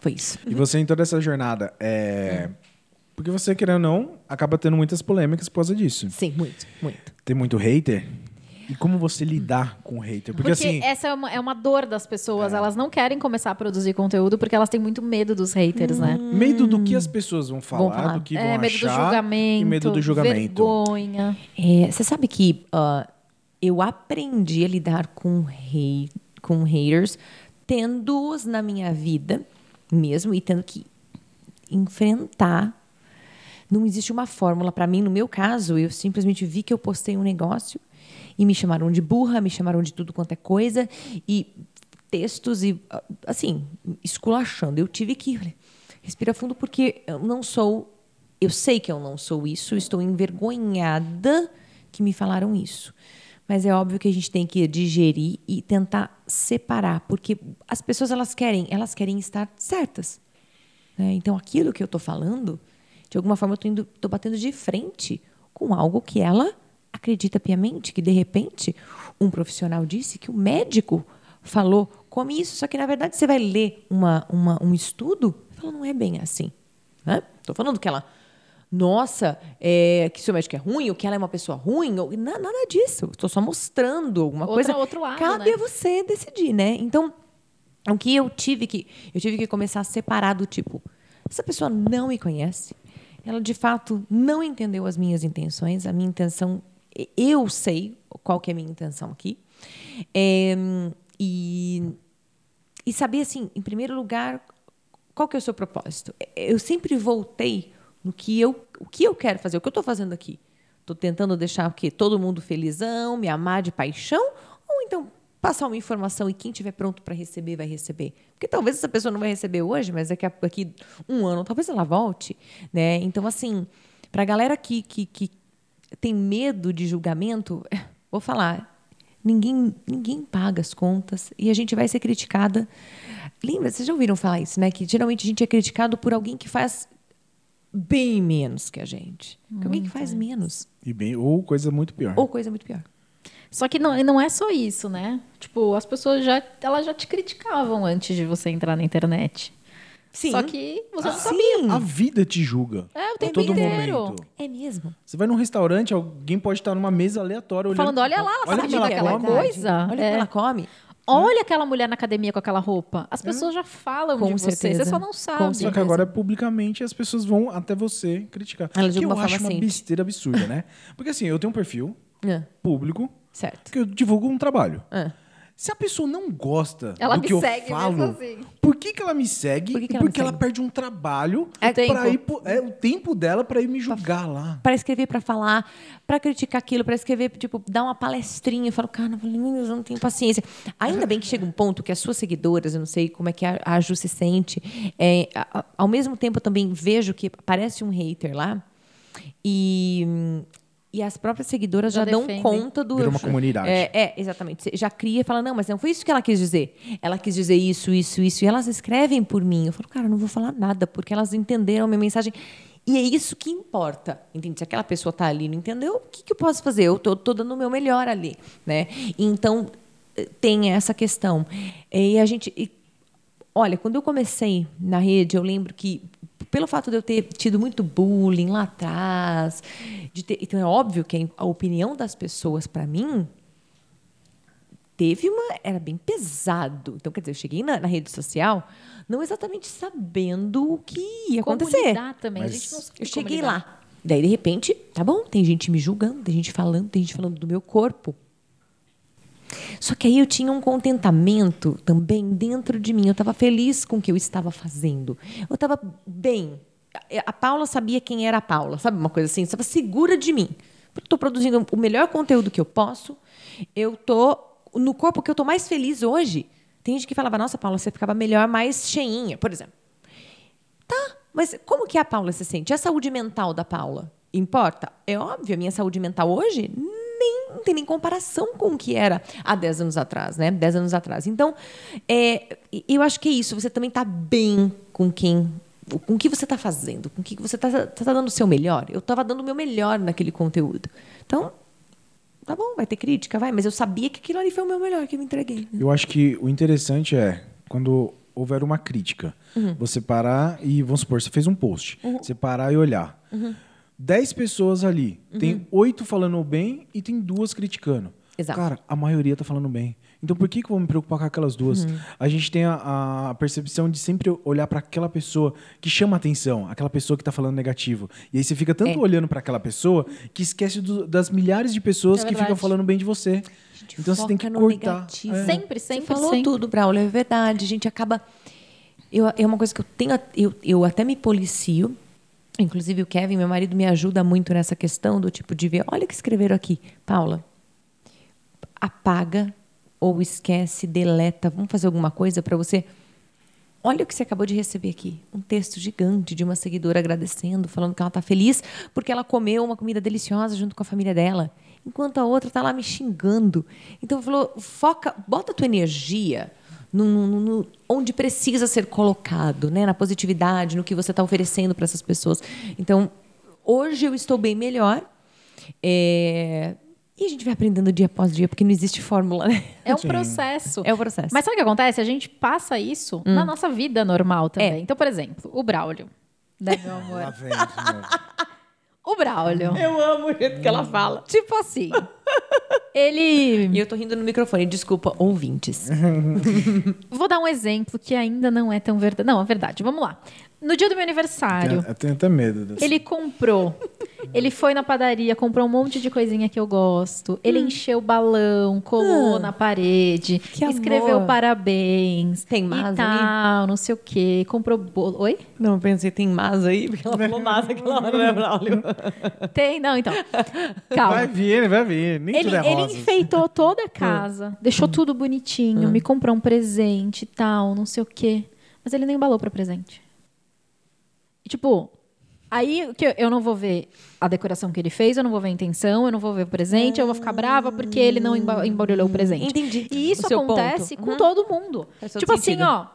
Foi isso. E você em toda essa jornada, é... Hum. porque você querendo ou não, acaba tendo muitas polêmicas por causa disso. Sim, muito, muito. Tem muito hater? E como você lidar com o hater? Porque, porque assim, essa é uma, é uma dor das pessoas. É. Elas não querem começar a produzir conteúdo porque elas têm muito medo dos haters, hum. né? Medo do que as pessoas vão falar, vão falar. do que é, vão medo achar. Do julgamento, e medo do julgamento. Vergonha. É, você sabe que uh, eu aprendi a lidar com, hate, com haters tendo-os na minha vida mesmo e tendo que enfrentar não existe uma fórmula para mim. No meu caso, eu simplesmente vi que eu postei um negócio e me chamaram de burra, me chamaram de tudo quanto é coisa e textos e assim, esculachando. Eu tive que respirar fundo porque eu não sou, eu sei que eu não sou isso, estou envergonhada que me falaram isso. Mas é óbvio que a gente tem que digerir e tentar separar, porque as pessoas elas querem, elas querem estar certas. Né? Então aquilo que eu estou falando, de alguma forma eu estou batendo de frente com algo que ela acredita piamente que, de repente, um profissional disse que o médico falou, come isso, só que, na verdade, você vai ler uma, uma um estudo e fala, não é bem assim. Estou falando que ela, nossa, é, que seu médico é ruim, ou que ela é uma pessoa ruim, ou, nada, nada disso. Estou só mostrando alguma Outra, coisa. Outro lado, Cabe né? a você decidir, né? Então, o que eu tive que eu tive que começar a separar do tipo, essa pessoa não me conhece, ela de fato não entendeu as minhas intenções, a minha intenção eu sei qual que é a minha intenção aqui. É, e, e saber, assim, em primeiro lugar, qual que é o seu propósito. Eu sempre voltei no que eu, o que eu quero fazer, o que eu estou fazendo aqui. Estou tentando deixar o quê? todo mundo felizão, me amar de paixão, ou então passar uma informação e quem estiver pronto para receber vai receber. Porque talvez essa pessoa não vai receber hoje, mas daqui a daqui um ano talvez ela volte, né? Então assim, para a galera que, que, que tem medo de julgamento, vou falar, ninguém, ninguém paga as contas e a gente vai ser criticada. Lembra, vocês já ouviram falar isso, né? Que geralmente a gente é criticado por alguém que faz bem menos que a gente. Que alguém que faz menos. E bem, ou coisa muito pior. Ou coisa muito pior. Só que não, não é só isso, né? Tipo, as pessoas já, elas já te criticavam antes de você entrar na internet. Sim. Só que você não Ah, sabia. sim. A vida te julga. É, o tempo todo inteiro. momento. É mesmo. Você vai num restaurante, alguém pode estar numa mesa aleatória olhando. Falando, olha lá, olha sabe ela aquela come. coisa? Olha É. como ela come. Olha aquela mulher na academia com aquela roupa. As pessoas já falam Com de você, certeza. você só não Com sabe. Só que agora, publicamente, as pessoas vão até você criticar. Elas de que eu acho forma uma besteira absurda, né? Porque assim, eu tenho um perfil É, público certo. que eu divulgo um trabalho. É. Se a pessoa não gosta Ela do que eu segue falo, assim. por que, que ela me segue? Por que que ela porque ela perde um trabalho É pra tempo. ir é o tempo dela para ir me julgar lá. Para escrever, para falar, para criticar aquilo, para escrever, tipo, dar uma palestrinha. Eu falo, cara, eu não tenho paciência. Ainda bem que chega um ponto que as suas seguidoras, eu não sei como é que a, a Ju se sente, é, a- ao mesmo tempo eu também vejo que aparece um hater lá e, e as próprias seguidoras Já já, dão conta do. Vira uma comunidade. É, é, exatamente. Você já cria e fala, não, mas não foi isso que ela quis dizer. Ela quis dizer isso, isso, isso. E elas escrevem por mim. Eu falo, cara, eu não vou falar nada, porque elas entenderam a minha mensagem. E é isso que importa. Entende? Se aquela pessoa está ali e não entendeu, o que, que eu posso fazer? Eu tô, tô dando o meu melhor ali. Né? Então, eh, tem essa questão. E a gente. e, olha, quando eu comecei na rede, eu lembro que pelo fato de eu ter tido muito bullying lá atrás, de ter, então é óbvio que a opinião das pessoas para mim teve uma. Era bem pesado. Então, quer dizer, eu cheguei na, na rede social não exatamente sabendo o que ia Como acontecer. lidar também. Mas a gente não sabe Eu como cheguei lidar. lá. Daí, de repente, tá bom, tem gente me julgando, tem gente falando, tem gente falando do meu corpo. Só que aí eu tinha um contentamento também dentro de mim. Eu estava feliz com o que eu estava fazendo. Eu estava bem. A- Paula sabia quem era a Paula, sabe uma coisa assim? Estava segura de mim. Estou produzindo o melhor conteúdo que eu posso. Eu tô no corpo que eu tô mais feliz hoje. Tem gente que falava: "Nossa, Paula, você ficava melhor mais cheinha", por exemplo. Tá, mas como que a Paula se sente? A saúde mental da Paula importa? É óbvio, a minha saúde mental hoje nem, não tem nem comparação com o que era há 10 anos atrás, né? 10 anos atrás. Então, é, eu acho que é isso. Você também está bem com quem com o que você está fazendo, com o que você está tá dando o seu melhor. Eu estava dando o meu melhor naquele conteúdo. Então, tá bom, vai ter crítica, vai, mas eu sabia que aquilo ali foi o meu melhor que eu me entreguei. né? Eu acho que o interessante é quando houver uma crítica, Uhum. você parar e, vamos supor, você fez um post, você parar e olhar. Uhum. Dez pessoas ali, tem oito falando bem e tem duas criticando. Exato. Cara, a maioria tá falando bem. Então por que, que eu vou me preocupar com aquelas duas? Uhum. A gente tem a, a percepção de sempre olhar para aquela pessoa que chama atenção, aquela pessoa que tá falando negativo. E aí você fica tanto É. olhando para aquela pessoa que esquece do- das milhares de pessoas É que ficam falando bem de você. Então você tem que cortar. É. Sempre, Você sempre, falou sempre. tudo, Braulio, é verdade. A gente acaba. Eu, é uma coisa que eu tenho. Eu, eu até me policio. Inclusive, o Kevin, meu marido, me ajuda muito nessa questão do tipo de ver. Olha o que escreveram aqui. Paula, apaga ou esquece, deleta. Vamos fazer alguma coisa para você. Olha o que você acabou de receber aqui. Um texto gigante de uma seguidora agradecendo, falando que ela está feliz porque ela comeu uma comida deliciosa junto com a família dela. Enquanto a outra está lá me xingando. Então falou, foca, bota a tua energia no, no- no- onde precisa ser colocado, né? na positividade, no que você está oferecendo para essas pessoas. Então, hoje eu estou bem melhor. É, E a gente vai aprendendo dia após dia, porque não existe fórmula, né? É um Sim. processo. É o processo. Mas sabe o que acontece? A gente passa isso na nossa vida normal também. É. Então, por exemplo, o Braulio. Né, meu amor? Lá vem. O Braulio. Eu amo o jeito que ela fala. Tipo assim. Ele. E eu tô rindo no microfone, desculpa, ouvintes. Vou dar um exemplo que ainda não é tão verdade. Não, é verdade. Vamos lá. No dia do meu aniversário, Eu tenho até medo ele comprou. Ele foi na padaria, comprou um monte de coisinha que eu gosto. Ele encheu o balão, colou Ah, na parede, que escreveu amor. parabéns. Tem e mais tal, não sei o quê. Comprou bolo. Oi? Não, eu pensei, tem mas aí? Porque ela falou mas aquela hora, né, Braulio? Tem, não, então. Calma. Vai vir, vai vir. Nem Ele, tudo é ele enfeitou toda a casa, deixou tudo bonitinho, me comprou um presente e tal, não sei o quê. Mas ele nem embalou pra presente. Tipo, aí que eu, não vou ver a decoração que ele fez, eu não vou ver a intenção, eu não vou ver o presente, eu vou ficar brava porque ele não emba- embarulhou o presente. Entendi E isso acontece ponto. com Uhum. todo mundo. Faz Tipo sentido. assim, ó,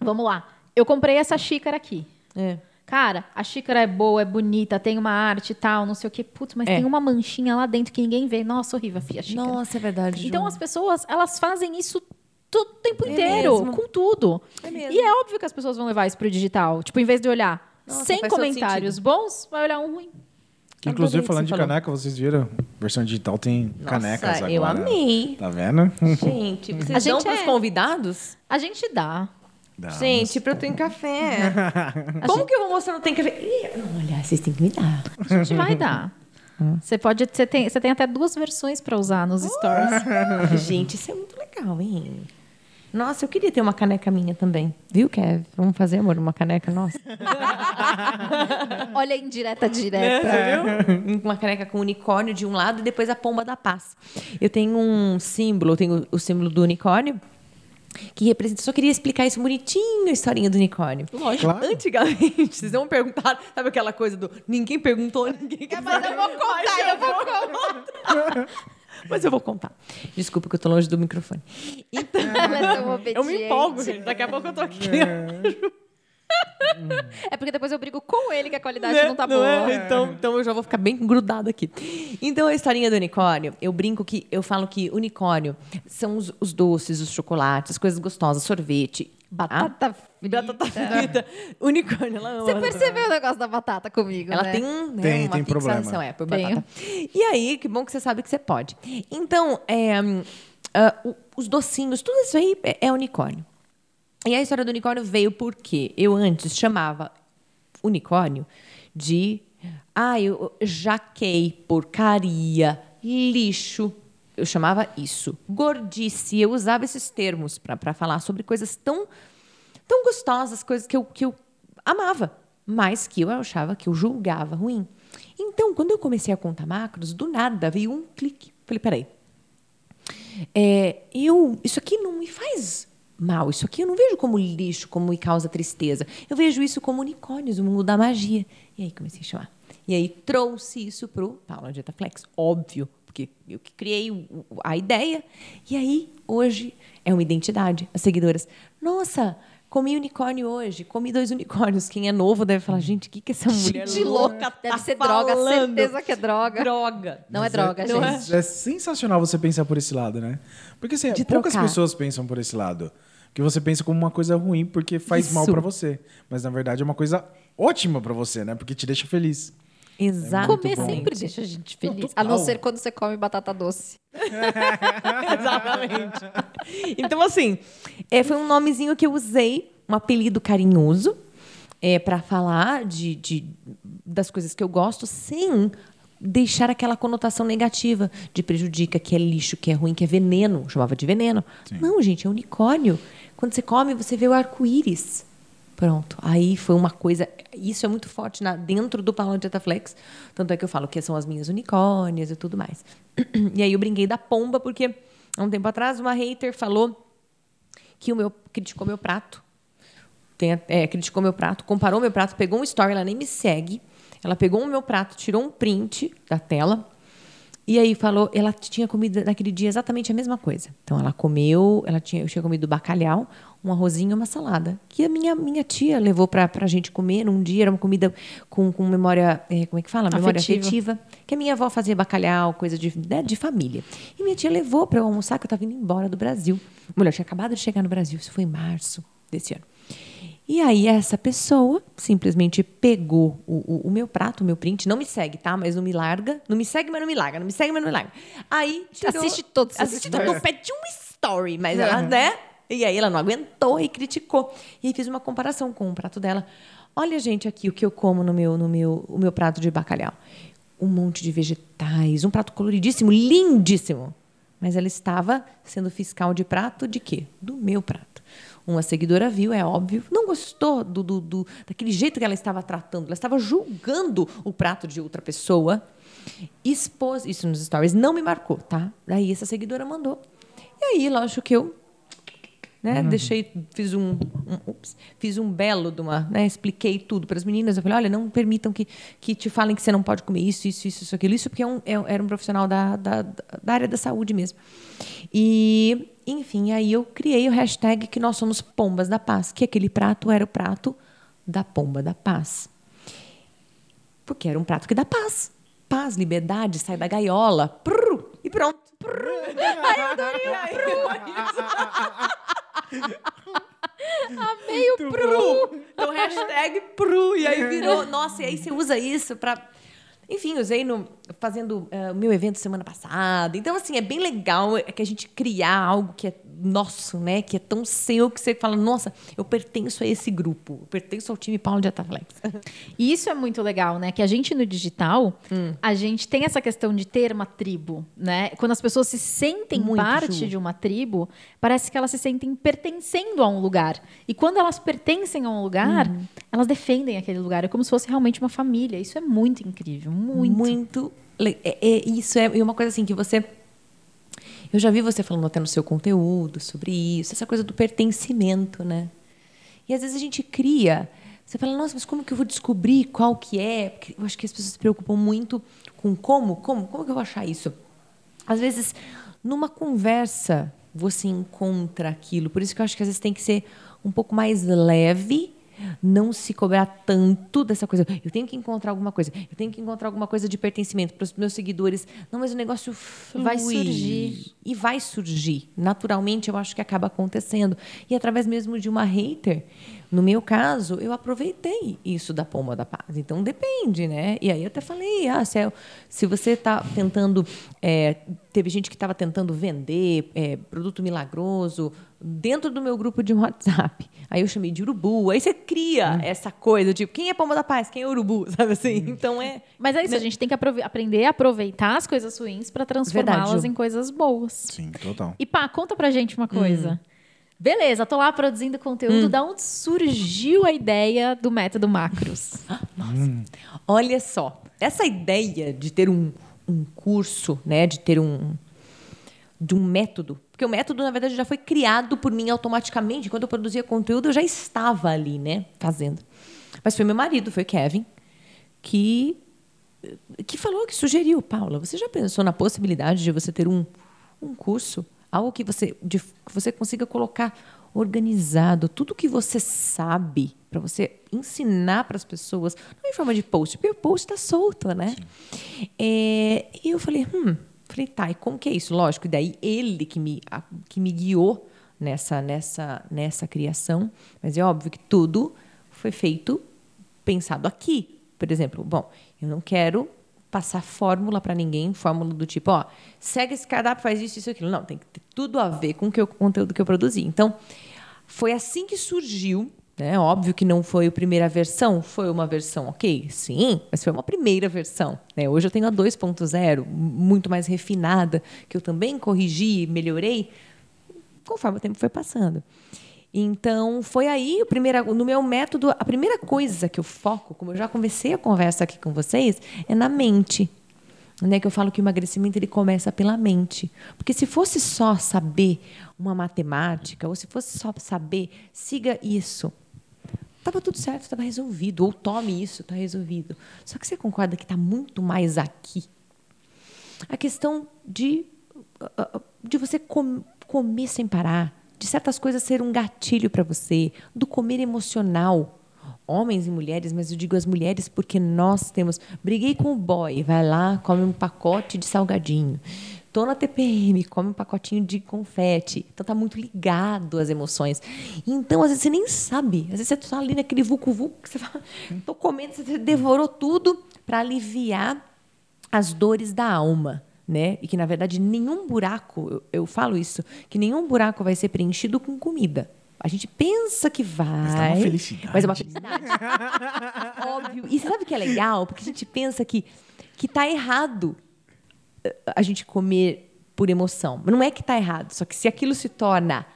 vamos lá. Eu comprei essa xícara aqui. É. Cara, a xícara é boa, é bonita, tem uma arte e tal, não sei o quê. Putz, mas É. tem uma manchinha lá dentro que ninguém vê. Nossa, horrível a xícara. Nossa, é verdade. Então as pessoas, elas fazem isso todo o tempo É inteiro, mesmo. com tudo. É mesmo. E é óbvio que as pessoas vão levar isso pro digital. Tipo, em vez de olhar Nossa, 100 faz todo comentários bons, vai olhar um ruim. Que, inclusive, falando de falou. caneca, vocês viram? Versão digital tem canecas agora. eu amei. Tá vendo? Gente, vocês A gente dão pros é- convidados? A gente dá. Dá. Gente, pra eu ter café. Como que eu vou mostrar no tem café? Ih, olha, vocês têm que me dar. A gente vai dar. Você pode, você tem, você tem até duas versões pra usar nos stories. Gente, isso é muito legal, hein? Nossa, eu queria ter uma caneca minha também. Viu, Kev? Vamos fazer, amor, uma caneca nossa? Olha a indireta direta. uma caneca com unicórnio de um lado e depois a pomba da paz. Eu tenho um símbolo, eu tenho o símbolo do unicórnio. Que representa. Só queria explicar isso bonitinho, a historinha do unicórnio. Lógico. Claro. Antigamente, vocês não perguntaram. Sabe aquela coisa do ninguém perguntou, ninguém quer Mas eu vou contar, eu vou contar. Mas eu vou contar. Desculpa que eu tô longe do microfone. Então, é tão eu me empolgo, gente. Daqui a pouco eu tô aqui. É porque depois eu brigo com ele que a qualidade Né? não tá Não boa. é? Então, então eu já vou ficar bem grudada aqui. Então, a historinha do unicórnio, eu brinco que eu falo que unicórnio são os, os doces, os chocolates, as coisas gostosas, sorvete. Batata frita. Batata frita. Unicórnio, ela ama. Você percebeu o negócio da batata comigo, Ela né? tem, né, Tem- uma tem fixação problema. é, por Tenho. batata. E aí, que bom que você sabe que você pode. Então, é, Uh, os docinhos, tudo isso aí é, é unicórnio. E a história do unicórnio veio porque eu antes chamava unicórnio de ah, eu jaquei, porcaria, lixo. Eu chamava isso. Gordice. Eu usava esses termos para falar sobre coisas tão, tão gostosas, coisas que eu, que eu amava, mas que eu achava que eu julgava ruim. Então, quando eu comecei a contar macros, do nada veio um clique. Falei, peraí. É, eu, isso aqui não me faz mal. Isso aqui eu não vejo como lixo, como me causa tristeza. Eu vejo isso como unicórnios, o mundo da magia. E aí comecei a chamar. E aí trouxe isso para o Paula Dieta Flex, óbvio, porque eu que criei a ideia. E aí, hoje, é uma identidade. As seguidoras, nossa, comi unicórnio hoje, comi dois unicórnios. Quem é novo deve falar, gente, o que, que essa mulher gente louca tá Deve ser falando? droga, certeza que é droga. Droga. Não é Mas é droga, é, gente. É, é sensacional você pensar por esse lado, né? Porque assim, poucas trocar. pessoas pensam por esse lado. Que você pensa como uma coisa ruim porque faz Isso. mal para você. Mas na verdade é uma coisa ótima para você, né? Porque te deixa feliz. Exato. É Comer sempre deixa a gente feliz. Não, a não ser quando você come batata doce. Exatamente. Então, assim, é, foi um nomezinho que eu usei, um apelido carinhoso, é, para falar de, de, das coisas que eu gosto, sem deixar aquela conotação negativa de prejudica, que é lixo, que é ruim, que é veneno. Eu chamava de veneno. Sim. Não, gente, é unicórnio. Quando você come, você vê o arco-íris. Pronto. Aí foi uma coisa. Isso é muito forte na, dentro do Paulão de Flex. Tanto é que eu falo que são as minhas unicórnias e tudo mais. E aí eu brinquei da pomba, porque há um tempo atrás uma hater falou que o meu criticou meu prato. Tem, é, criticou meu prato, comparou meu prato, pegou um story, ela nem me segue. Ela pegou o meu prato, tirou um print da tela e aí falou, ela tinha comido naquele dia exatamente a mesma coisa. Então ela comeu, ela tinha, eu tinha comido bacalhau, um arrozinho e uma salada. Que a minha, minha tia levou para a gente comer num dia, era uma comida com, com memória, é, como é que fala? Memória afetiva. afetiva. Que a minha avó fazia bacalhau, coisa de, né, de família. E minha tia levou para eu almoçar, que eu estava indo embora do Brasil. Mulher, tinha acabado de chegar no Brasil, isso foi em março desse ano. E aí essa pessoa simplesmente pegou o, o, o, meu prato, o meu print, não me segue, tá? Mas não me larga. Não me segue, mas não me larga. Não me segue, mas não me larga. Aí tirou, assiste todos. Assiste todo. Pede um story, mas ela, né? E aí ela não aguentou e criticou. E aí fiz uma comparação com o prato dela. Olha, gente, aqui o que eu como no meu, no meu, o meu prato de bacalhau. Um monte de vegetais, um prato coloridíssimo, lindíssimo. Mas ela estava sendo fiscal de prato de quê? Do meu prato. Uma seguidora viu, é óbvio, não gostou do, do, do, daquele jeito que ela estava tratando. Ela estava julgando o prato de outra pessoa. Expôs isso nos stories, não me marcou, tá? Daí essa seguidora mandou. E aí, lógico que eu né? Uhum. Deixei, fiz um, um ups, fiz um belo de uma, né? Expliquei tudo para as meninas. Eu falei, olha, não permitam que, que te falem que você não pode comer isso, isso, isso, isso aquilo, isso porque é um, é, era um profissional da, da, da área da saúde mesmo. E, enfim, aí eu criei o hashtag que nós somos pombas da paz, que aquele prato era o prato da pomba da paz, porque era um prato que dá paz, paz, liberdade, sai da gaiola, prrr, e pronto. Prrr. Ai, eu adorei Amei o pru. Então, hashtag pru. E aí virou. Nossa, e aí você usa isso para. Enfim, usei no, fazendo eh, o uh, meu evento semana passada. Então, assim, é bem legal que a gente criar algo que é nosso, né? Que é tão seu que você fala, nossa, eu pertenço a esse grupo, eu pertenço ao time Paulo de Ataflex. E isso é muito legal, né? Que a gente no digital, hum. a gente tem essa questão de ter uma tribo, né? Quando as pessoas se sentem muito parte de uma tribo, parece que elas se sentem pertencendo a um lugar. E quando elas pertencem a um lugar, hum. elas defendem aquele lugar. É como se fosse realmente uma família. Isso é muito incrível, muito. Muito. É, é, isso é uma coisa assim que você eu já vi você falando até no seu conteúdo sobre isso, essa coisa do pertencimento, né? E às vezes a gente cria, você fala, nossa, mas como que eu vou descobrir qual que é? Porque eu acho que as pessoas se preocupam muito com como, como, como que eu vou achar isso? Às vezes, numa conversa, você encontra aquilo. Por isso que eu acho que às vezes tem que ser um pouco mais leve não se cobrar tanto dessa coisa. Eu tenho que encontrar alguma coisa. Eu tenho que encontrar alguma coisa de pertencimento para os meus seguidores. Não, mas o negócio flui. vai surgir e vai surgir. Naturalmente, eu acho que acaba acontecendo. E através mesmo de uma hater, no meu caso, eu aproveitei isso da pomba da paz. Então depende, né? E aí eu até falei, ah, se, é, se você está tentando é, teve gente que estava tentando vender é, produto milagroso dentro do meu grupo de WhatsApp. Aí eu chamei de urubu. Aí você cria hum. essa coisa, tipo, quem é Pomba da Paz? Quem é urubu? Sabe assim? Hum. Então é. Mas é isso, a gente tem que aprender a aproveitar as coisas ruins para transformá-las em coisas boas. Sim, total. E pá, conta pra gente uma coisa. Hum. Beleza, tô lá produzindo conteúdo. Hum. Da onde surgiu a ideia do método macros? Nossa. Hum. Olha só, essa ideia de ter um, um curso, né, de ter um de um método, porque o método na verdade já foi criado por mim automaticamente. Quando eu produzia conteúdo, eu já estava ali, né, fazendo. Mas foi meu marido, foi Kevin, que que falou, que sugeriu, Paula, você já pensou na possibilidade de você ter um, um curso, algo que você de, que você consiga colocar organizado, tudo que você sabe para você ensinar para as pessoas, não em forma de post, porque o post está solto, né? É, e eu falei, hum, falei, tá, e como que é isso? Lógico, e daí ele que me, a, que me guiou nessa, nessa, nessa criação, mas é óbvio que tudo foi feito pensado aqui. Por exemplo, bom, eu não quero passar fórmula para ninguém, fórmula do tipo, ó, segue esse cardápio, faz isso, isso, aquilo. Não, tem que ter tudo a ver com o, que eu, o conteúdo que eu produzi. Então, foi assim que surgiu né? Óbvio que não foi a primeira versão, foi uma versão ok, sim, mas foi uma primeira versão. Né? Hoje eu tenho a 2.0, muito mais refinada, que eu também corrigi, melhorei, conforme o tempo foi passando. Então, foi aí, o primeiro, no meu método, a primeira coisa que eu foco, como eu já comecei a conversa aqui com vocês, é na mente. Né, que eu falo que o emagrecimento ele começa pela mente. Porque se fosse só saber uma matemática, ou se fosse só saber, siga isso, Estava tudo certo, estava resolvido. Ou tome isso, está resolvido. Só que você concorda que está muito mais aqui. A questão de, ah, ah, de você com, comer sem parar, de certas coisas ser um gatilho para você, do comer emocional. Homens e mulheres, mas eu digo as mulheres porque nós temos. Briguei com o boy, vai lá, come um pacote de salgadinho tô na TPM, come um pacotinho de confete. Então tá muito ligado às emoções. Então, às vezes, você nem sabe. Às vezes você tá ali naquele vucu-vucu que você fala, tô comendo, você devorou tudo para aliviar as dores da alma. Né? E que, na verdade, nenhum buraco, eu, eu falo isso, que nenhum buraco vai ser preenchido com comida. A gente pensa que vai. Mas é uma felicidade. Mas é uma felicidade. Óbvio. E sabe o que é legal? Porque a gente pensa que, que tá errado a gente comer por emoção. Não é que está errado, só que se aquilo se torna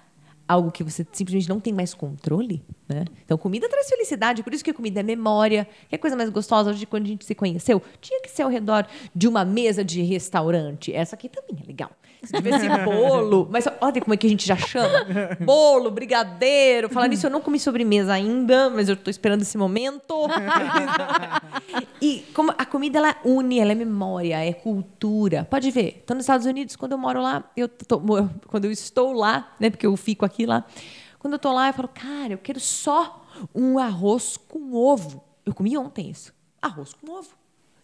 algo que você simplesmente não tem mais controle, né? Então, comida traz felicidade, por isso que comida é memória, que é coisa mais gostosa de quando a gente se conheceu. Tinha que ser ao redor de uma mesa de restaurante. Essa aqui também é legal. Se tivesse bolo, mas olha como é que a gente já chama. Bolo, brigadeiro. Falar nisso, eu não comi sobremesa ainda, mas eu estou esperando esse momento. e como a comida ela une, ela é memória, é cultura. Pode ver. Estou nos Estados Unidos, quando eu moro lá, eu tô, quando eu estou lá, né, porque eu fico aqui lá, quando eu estou lá, eu falo, cara, eu quero só um arroz com ovo. Eu comi ontem isso. Arroz com ovo.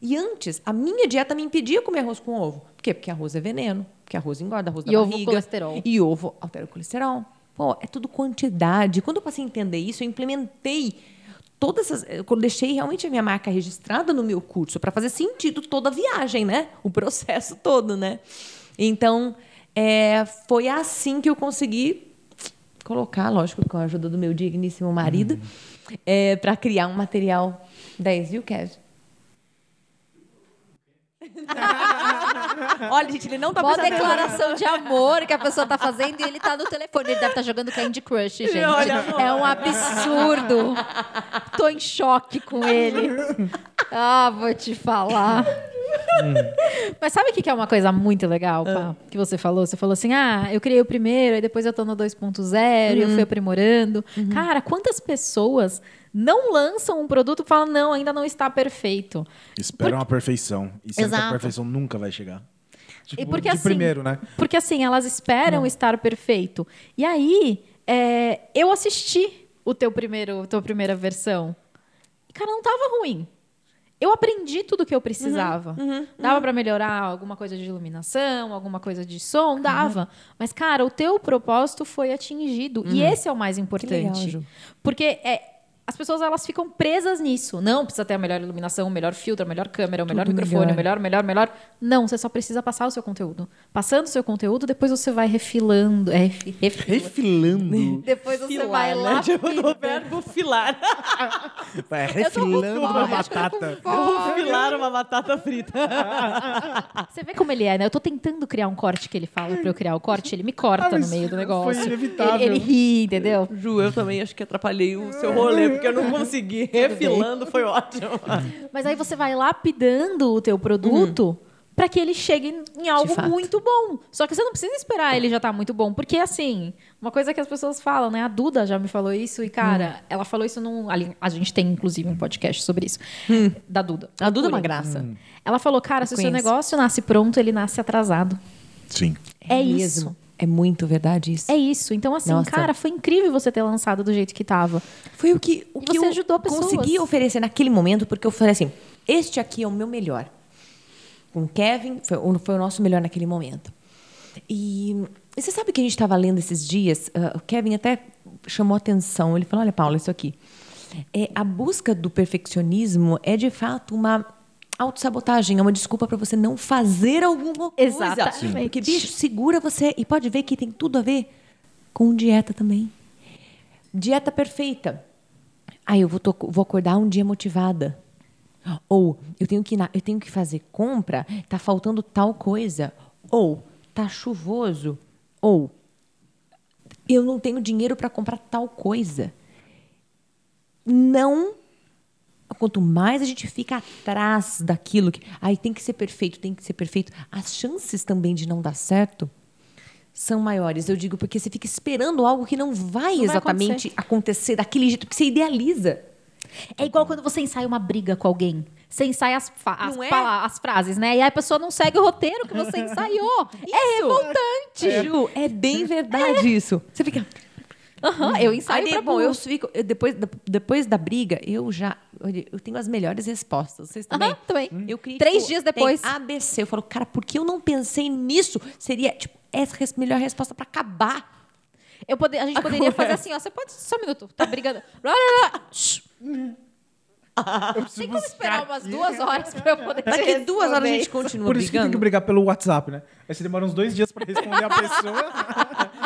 E antes, a minha dieta me impedia comer arroz com ovo. Por quê? Porque arroz é veneno, porque arroz engorda, arroz da e barriga. ovo colesterol. E ovo altera o colesterol. Pô, é tudo quantidade. Quando eu passei a entender isso, eu implementei todas essas. Eu deixei realmente a minha marca registrada no meu curso para fazer sentido toda a viagem, né? O processo todo, né? Então, é, foi assim que eu consegui colocar, lógico, com a ajuda do meu digníssimo marido, uhum. é, para criar um material 10, viu, Kevin? Olha, gente, ele não tá Uma declaração de amor que a pessoa tá fazendo e ele tá no telefone. Ele deve estar tá jogando Candy Crush, gente. é um absurdo. Tô em choque com ele. Ah, vou te falar. Mas sabe o que é uma coisa muito legal, Pá, ah. que você falou? Você falou assim: ah, eu criei o primeiro, e depois eu tô no 2.0 uhum. e eu fui uhum. aprimorando. Uhum. Cara, quantas pessoas não lançam um produto e falam, não, ainda não está perfeito. Esperam Por... a perfeição. E sempre a perfeição nunca vai chegar. Tipo, e porque, de assim, primeiro, né? Porque assim, elas esperam não. estar perfeito. E aí, é, eu assisti o teu primeiro, tua primeira versão. E, cara, não tava ruim. Eu aprendi tudo o que eu precisava. Uhum, uhum, dava uhum. para melhorar alguma coisa de iluminação, alguma coisa de som, dava. Uhum. Mas, cara, o teu propósito foi atingido. E uhum. esse é o mais importante. Legal, porque é, as pessoas elas ficam presas nisso. Não precisa ter a melhor iluminação, o melhor filtro, a melhor câmera, o melhor microfone, o melhor, melhor, melhor. Não, você só precisa passar o seu conteúdo. Passando o seu conteúdo, depois você vai refilando. É, refi- refilando. Refilando. Depois você Filar, vai né? lá. Tipo, do verbo filar. Vai Eu tô com refilando fome, uma eu batata. filar uma batata frita. Você vê como ele é, né? Eu tô tentando criar um corte que ele fala pra eu criar o corte, ele me corta Ah, no meio do foi negócio. inevitável. Ele, ele ri, entendeu? Ju, eu também acho que atrapalhei o seu rolê, porque eu não consegui. Refilando foi ótimo. Mas aí você vai lapidando o teu produto pra que ele chegue em algo muito bom. Só que você não precisa esperar ele já tá muito bom, porque assim, uma coisa que as pessoas falam, né? A Duda já me falou isso e cara, ela falou isso num, ali, a gente tem inclusive um podcast sobre isso da Duda. A Duda é uma Procurem. graça. Ela falou, cara, se o seu negócio nasce pronto, ele nasce atrasado. Sim. É, isso. mesmo. É muito verdade isso. É isso. Então, assim, Nossa. cara, foi incrível você ter lançado do jeito que tava. Foi o que, o que você eu ajudou pessoas. consegui oferecer naquele momento, porque eu falei assim: este aqui é o meu melhor. Com Kevin, foi, o- foi o nosso melhor naquele momento. E, e você sabe que a gente estava lendo esses dias? ah, o Kevin até chamou atenção. Ele falou: Olha, Paula, isso aqui. É, a busca do perfeccionismo é de fato uma autossabotagem, é uma desculpa para você não fazer alguma coisa. Exatamente. Porque, bicho, segura você. E pode ver que tem tudo a ver com dieta também. Dieta perfeita. Aí eu vou, vou acordar um dia motivada. Ou eu tenho que eu tenho que fazer compra, tá faltando tal coisa. Ou tá chuvoso. Ou eu não tenho dinheiro para comprar tal coisa. Não quanto mais a gente fica atrás daquilo que aí tem que ser perfeito, tem que ser perfeito, as chances também de não dar certo são maiores. Eu digo porque você fica esperando algo que não vai Não vai exatamente acontecer daquele jeito que você idealiza. É igual quando você ensaia uma briga com alguém. Você ensaia as, as, é? as frases, né? E aí a pessoa não segue o roteiro que você ensaiou. é revoltante. Ju, é bem verdade isso. Você fica. Aham, eu ensaio Aí, bom, eu fico. eu- depois, da- depois da briga, eu já. Eu tenho as melhores respostas. Vocês também? Aham, também. Eu crio, Três tipo, dias depois. ABC. Eu falo, cara, por que eu não pensei nisso? Seria, tipo, essa melhor resposta pra acabar. Eu pode- a gente poderia fazer assim, ó. Você pode. Só um minuto, tá brigando. Blá, blá, blá. Shh. Tem como esperar umas duas horas pra eu poder te Daqui duas horas a gente continua Por isso que tem que brigar pelo WhatsApp, né? Aí você demora uns dois dias pra responder a pessoa.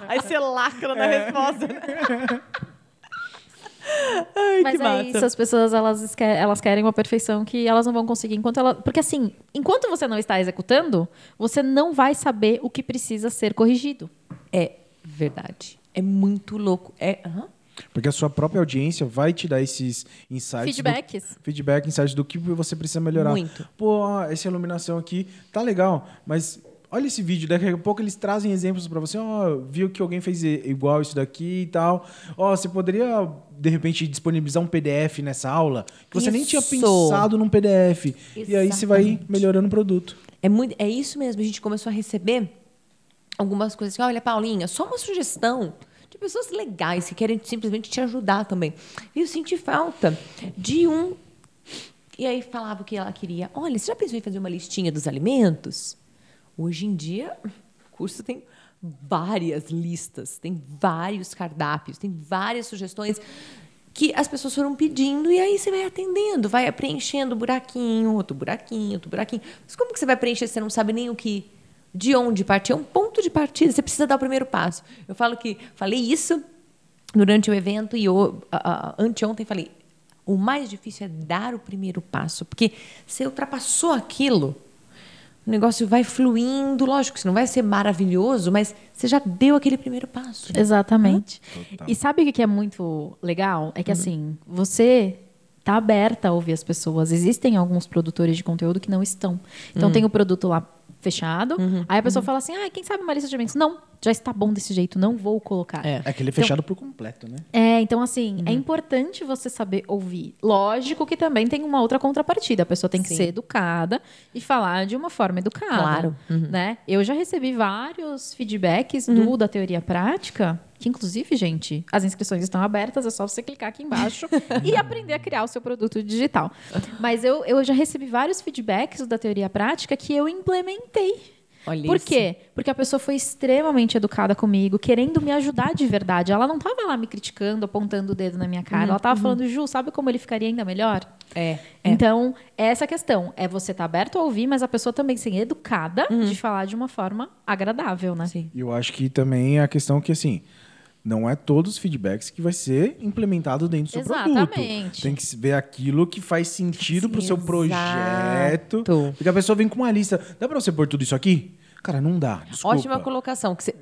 Aí você lacra na resposta. né? Mas é isso, as pessoas elas, esque- elas querem uma perfeição que elas não vão conseguir enquanto ela. Porque assim, enquanto você não está executando, você não vai saber o que precisa ser corrigido. É verdade. É muito louco. É. aham. Porque a sua própria audiência vai te dar esses insights. do- Feedbacks. feedback, insights do que você precisa melhorar. Muito. Pô, essa iluminação aqui tá legal, mas olha esse vídeo, daqui a pouco eles trazem exemplos pra você, ó, viu que alguém fez igual isso daqui e tal. Ó, você poderia de repente disponibilizar um PDF nessa aula que você nem tinha Isso. pensado num PDF. E aí você vai Exatamente. melhorando o produto. É, muito, é isso mesmo. A gente começou a receber algumas coisas assim. Olha, Paulinha, só uma sugestão de pessoas legais que querem simplesmente te ajudar também. E eu senti falta de um. E aí falava o que ela queria. Olha, você já pensou em fazer uma listinha dos alimentos? Hoje em dia, o curso tem várias listas, tem vários cardápios, tem várias sugestões que as pessoas foram pedindo e aí você vai atendendo, vai preenchendo buraquinho, outro buraquinho, outro buraquinho. Mas como que você vai preencher se você não sabe nem o que, de onde partir? É um ponto de partida, você precisa dar o primeiro passo. Eu falo que falei isso durante o evento e eu, a- a- anteontem falei, o mais difícil é dar o primeiro passo, porque você ultrapassou aquilo, o negócio vai fluindo, lógico isso não vai ser maravilhoso, mas você já deu aquele primeiro passo. Exatamente. Total. E sabe o que é muito legal? É que assim, você tá aberta a ouvir as pessoas. Existem alguns produtores de conteúdo que não estão. Então tem o produto lá fechado, aí a pessoa fala assim: "Ah, quem sabe uma lista de eventos?" Não, já está bom desse jeito, não vou colocar. É. É aquele fechado por completo, né? É, então assim, é importante você saber ouvir. Lógico que também tem uma outra contrapartida. A pessoa tem que Sim. ser educada e falar de uma forma educada. Claro. Uhum. Né? Eu já recebi vários feedbacks do da teoria prática, que inclusive, gente, as inscrições estão abertas, é só você clicar aqui embaixo e aprender a criar o seu produto digital. Mas eu, eu já recebi vários feedbacks da teoria prática que eu implementei. Olha Por isso. quê? Porque a pessoa foi extremamente educada comigo, querendo me ajudar de verdade. Ela não estava lá me criticando, apontando o dedo na minha cara. Uhum, ela estava uhum. falando, Ju, sabe como ele ficaria ainda melhor? É. é. Então, é essa questão. É você estar tá aberto a ouvir, mas a pessoa também ser educada uhum. de falar de uma forma agradável, né? Sim. E eu acho que também é a questão que, assim, não é todos os feedbacks que vai ser implementado dentro do seu Exatamente. produto. Tem que ver aquilo que faz sentido para o seu projeto. Porque a pessoa vem com uma lista. Dá para você pôr tudo isso aqui? Cara, não dá. Desculpa. Ótima colocação. Que você...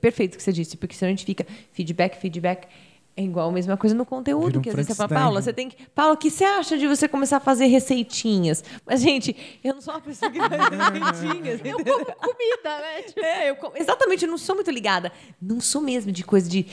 Perfeito o que você disse, porque senão a gente fica feedback, feedback. É igual a mesma coisa no conteúdo, um que às vezes você fala, Paula, você tem que. Paula, o que você acha de você começar a fazer receitinhas? Mas, gente, eu não sou uma pessoa que faz receitinhas. eu como comida, né? Tipo... É, eu como... exatamente, eu não sou muito ligada. Não sou mesmo de coisa de.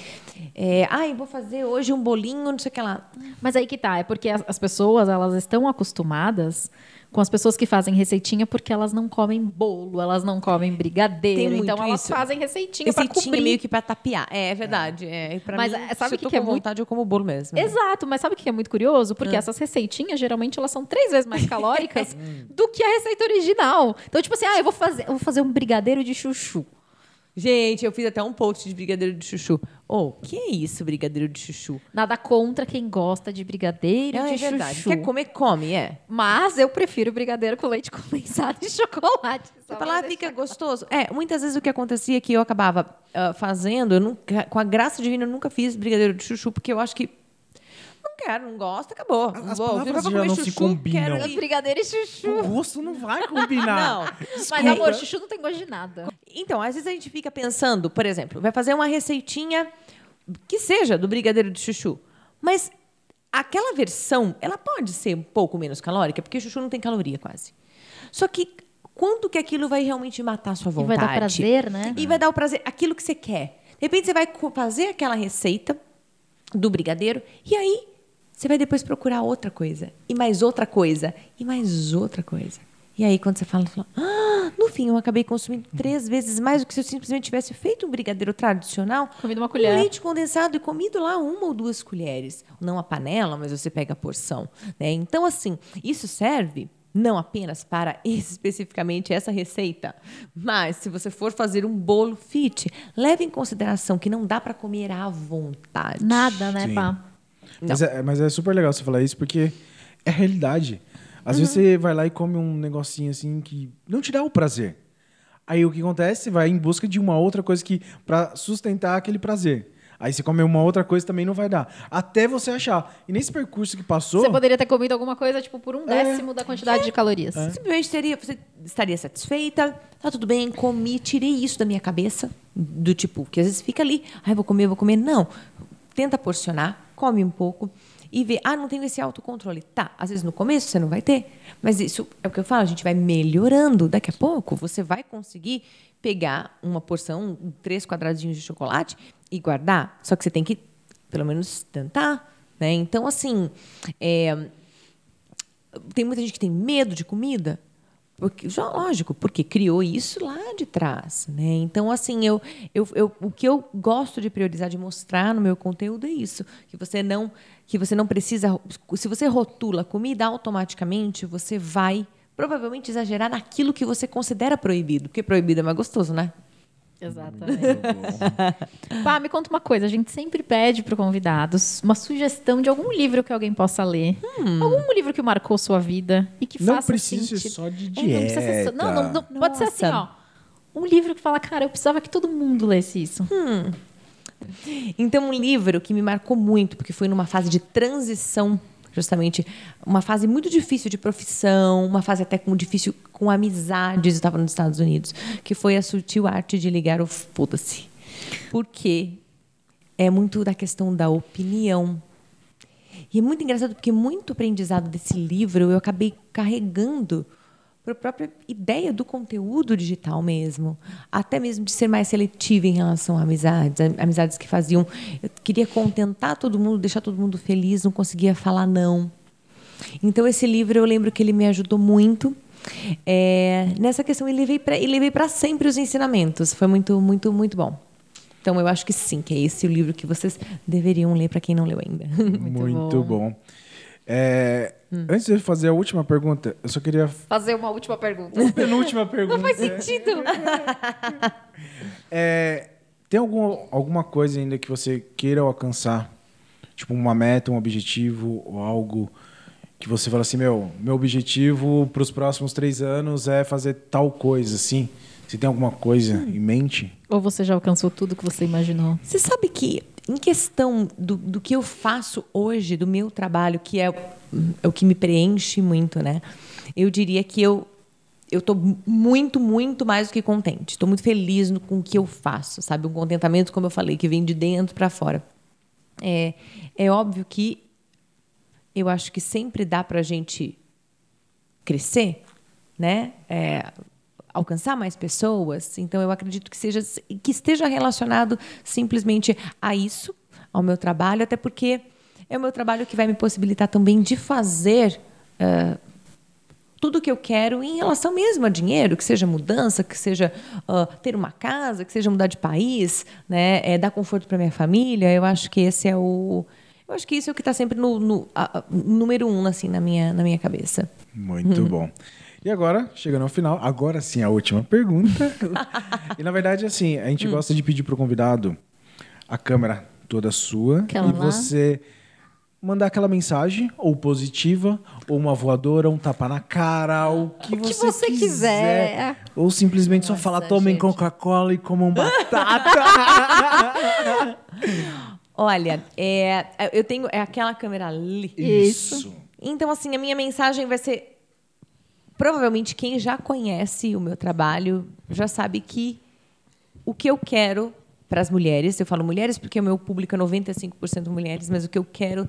É, Ai, vou fazer hoje um bolinho, não sei o que lá. Mas aí que tá, é porque as, as pessoas, elas estão acostumadas com as pessoas que fazem receitinha porque elas não comem bolo, elas não comem brigadeiro. Então elas isso. fazem receitinha, para cobrir. meio que para tapear. É, é verdade. É. é mas mim, sabe o que, que é vontade, muito... eu como bolo mesmo. Exato, mas sabe o que é muito curioso? Porque ah. essas receitinhas, geralmente, elas são três vezes mais calóricas do que a receita original. Então, tipo assim, ah, eu vou fazer, eu vou fazer um brigadeiro de chuchu. Gente, eu fiz até um post de brigadeiro de chuchu. Oh, que é isso, brigadeiro de chuchu? Nada contra quem gosta de brigadeiro Não, de é verdade. chuchu. Quer comer, come, é. Mas eu prefiro brigadeiro com leite condensado e chocolate. Você fala, fica gostoso. É, muitas vezes o que acontecia é que eu acabava uh, fazendo, eu nunca, com a graça divina, eu nunca fiz brigadeiro de chuchu, porque eu acho que quero, não gosto, acabou. As vou. palavras já não chuchu, se combinam. Quero brigadeiro e chuchu. O gosto não vai combinar. não. Mas, amor, chuchu não tem gosto de nada. Então, às vezes a gente fica pensando, por exemplo, vai fazer uma receitinha que seja do brigadeiro de chuchu. Mas aquela versão, ela pode ser um pouco menos calórica, porque chuchu não tem caloria quase. Só que quanto que aquilo vai realmente matar a sua vontade? E vai dar prazer, né? E vai dar o prazer, aquilo que você quer. De repente você vai fazer aquela receita do brigadeiro e aí você vai depois procurar outra coisa, e mais outra coisa, e mais outra coisa. E aí, quando você fala, você fala ah, no fim, eu acabei consumindo três vezes mais do que se eu simplesmente tivesse feito um brigadeiro tradicional. Comido uma colher. Com leite condensado e comido lá uma ou duas colheres. Não a panela, mas você pega a porção. Né? Então, assim, isso serve não apenas para especificamente essa receita, mas se você for fazer um bolo fit, leve em consideração que não dá para comer à vontade. Nada, né, Sim. Pá? Mas é, mas é, super legal você falar isso, porque é realidade. Às uhum. vezes você vai lá e come um negocinho assim que não te dá o prazer. Aí o que acontece? Você vai em busca de uma outra coisa que para sustentar aquele prazer. Aí você come uma outra coisa também não vai dar. Até você achar. E nesse percurso que passou. Você poderia ter comido alguma coisa, tipo, por um é. décimo da quantidade é. de calorias. É. Simplesmente teria, você estaria satisfeita. Tá tudo bem, comi, tirei isso da minha cabeça. Do tipo, que às vezes fica ali. Ai, vou comer, vou comer. Não. Tenta porcionar come um pouco e vê, ah, não tenho esse autocontrole. Tá, às vezes no começo você não vai ter, mas isso é o que eu falo, a gente vai melhorando. Daqui a pouco você vai conseguir pegar uma porção, três quadradinhos de chocolate e guardar. Só que você tem que, pelo menos, tentar. Né? Então, assim, é, tem muita gente que tem medo de comida. Porque, já, lógico, porque criou isso lá de trás, né? Então, assim, eu, eu, eu, o que eu gosto de priorizar, de mostrar no meu conteúdo é isso, que você não, que você não precisa, se você rotula comida automaticamente, você vai provavelmente exagerar naquilo que você considera proibido, porque proibido é mais gostoso, né? Exatamente. Pá, me conta uma coisa. A gente sempre pede para convidados uma sugestão de algum livro que alguém possa ler. Hum. Algum livro que marcou sua vida e que não faça precisa sentido. ser só de dieta. É, não precisa ser só... Não, não, não pode ser assim, ó. Um livro que fala, cara, eu precisava que todo mundo lesse isso. Hum. Então, um livro que me marcou muito, porque foi numa fase de transição justamente uma fase muito difícil de profissão, uma fase até com difícil com amizades, eu estava nos Estados Unidos, que foi a sutil arte de ligar o foda-se. Porque é muito da questão da opinião. E é muito engraçado porque muito aprendizado desse livro eu acabei carregando para a própria ideia do conteúdo digital mesmo, até mesmo de ser mais seletiva em relação a amizades, amizades que faziam, eu queria contentar todo mundo, deixar todo mundo feliz, não conseguia falar não. Então esse livro eu lembro que ele me ajudou muito é, nessa questão e levei para levei para sempre os ensinamentos. Foi muito muito muito bom. Então eu acho que sim, que é esse o livro que vocês deveriam ler para quem não leu ainda. muito, muito bom. bom. É, hum. Antes de fazer a última pergunta, eu só queria. Fazer uma última pergunta. Uma penúltima pergunta. Não faz sentido. é, tem algum, alguma coisa ainda que você queira alcançar? Tipo, uma meta, um objetivo ou algo que você fala assim: meu, meu objetivo para os próximos três anos é fazer tal coisa, assim? Você tem alguma coisa hum. em mente? Ou você já alcançou tudo que você imaginou? Você sabe que em questão do, do que eu faço hoje, do meu trabalho, que é, é o que me preenche muito, né? Eu diria que eu eu estou muito, muito mais do que contente. Estou muito feliz no, com o que eu faço, sabe? Um contentamento, como eu falei, que vem de dentro para fora. É, é óbvio que eu acho que sempre dá para a gente crescer, né? É, alcançar mais pessoas. Então, eu acredito que, seja, que esteja relacionado simplesmente a isso, ao meu trabalho, até porque é o meu trabalho que vai me possibilitar também de fazer uh, tudo o que eu quero em relação mesmo a dinheiro, que seja mudança, que seja uh, ter uma casa, que seja mudar de país, né, é, dar conforto para minha família. Eu acho que esse é o eu acho que isso é o que está sempre no, no a, número um assim na minha na minha cabeça. Muito uhum. bom. E agora, chegando ao final, agora sim a última pergunta. e na verdade, assim, a gente hum. gosta de pedir para o convidado a câmera toda sua Aquela e você mandar aquela mensagem, ou positiva, ou uma voadora, um tapa na cara, o que, o que você, você quiser. quiser. Ou simplesmente Nossa, só falar, tomem Coca-Cola e comam batata. Olha, é, eu tenho é aquela câmera ali. Isso. Então, assim, a minha mensagem vai ser provavelmente quem já conhece o meu trabalho já sabe que o que eu quero para as mulheres, eu falo mulheres porque o meu público é 95% mulheres, mas o que eu quero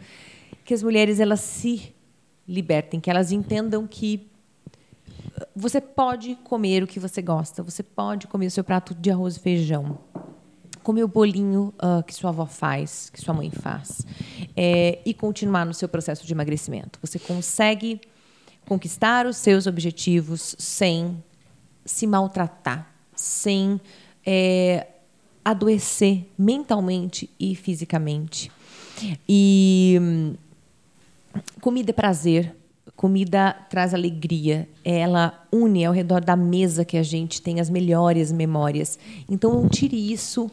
é que as mulheres elas se libertem, que elas entendam que você pode comer o que você gosta, você pode comer o seu prato de arroz e feijão, comer o bolinho uh, que sua avó faz, que sua mãe faz, é, e continuar no seu processo de emagrecimento. Você consegue conquistar os seus objetivos sem se maltratar, sem é, adoecer mentalmente e fisicamente. E hum, comida é prazer, comida traz alegria, ela une ao redor da mesa que a gente tem as melhores memórias. Então tire isso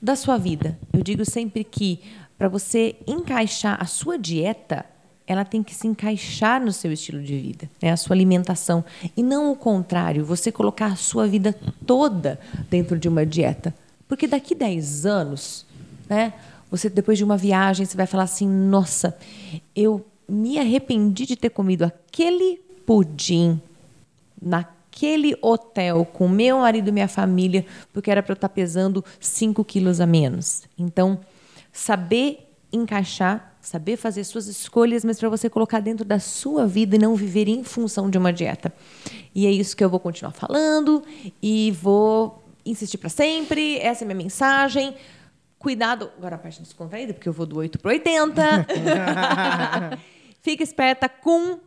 da sua vida. Eu digo sempre que para você encaixar a sua dieta ela tem que se encaixar no seu estilo de vida, né? a sua alimentação. E não o contrário, você colocar a sua vida toda dentro de uma dieta. Porque daqui 10 anos, né, você depois de uma viagem, você vai falar assim: nossa, eu me arrependi de ter comido aquele pudim naquele hotel com meu marido e minha família, porque era para eu estar pesando 5 quilos a menos. Então, saber encaixar saber fazer suas escolhas, mas para você colocar dentro da sua vida e não viver em função de uma dieta. E é isso que eu vou continuar falando e vou insistir para sempre. Essa é a minha mensagem. Cuidado, agora a parte descontraída, porque eu vou do 8 para 80. Fica esperta com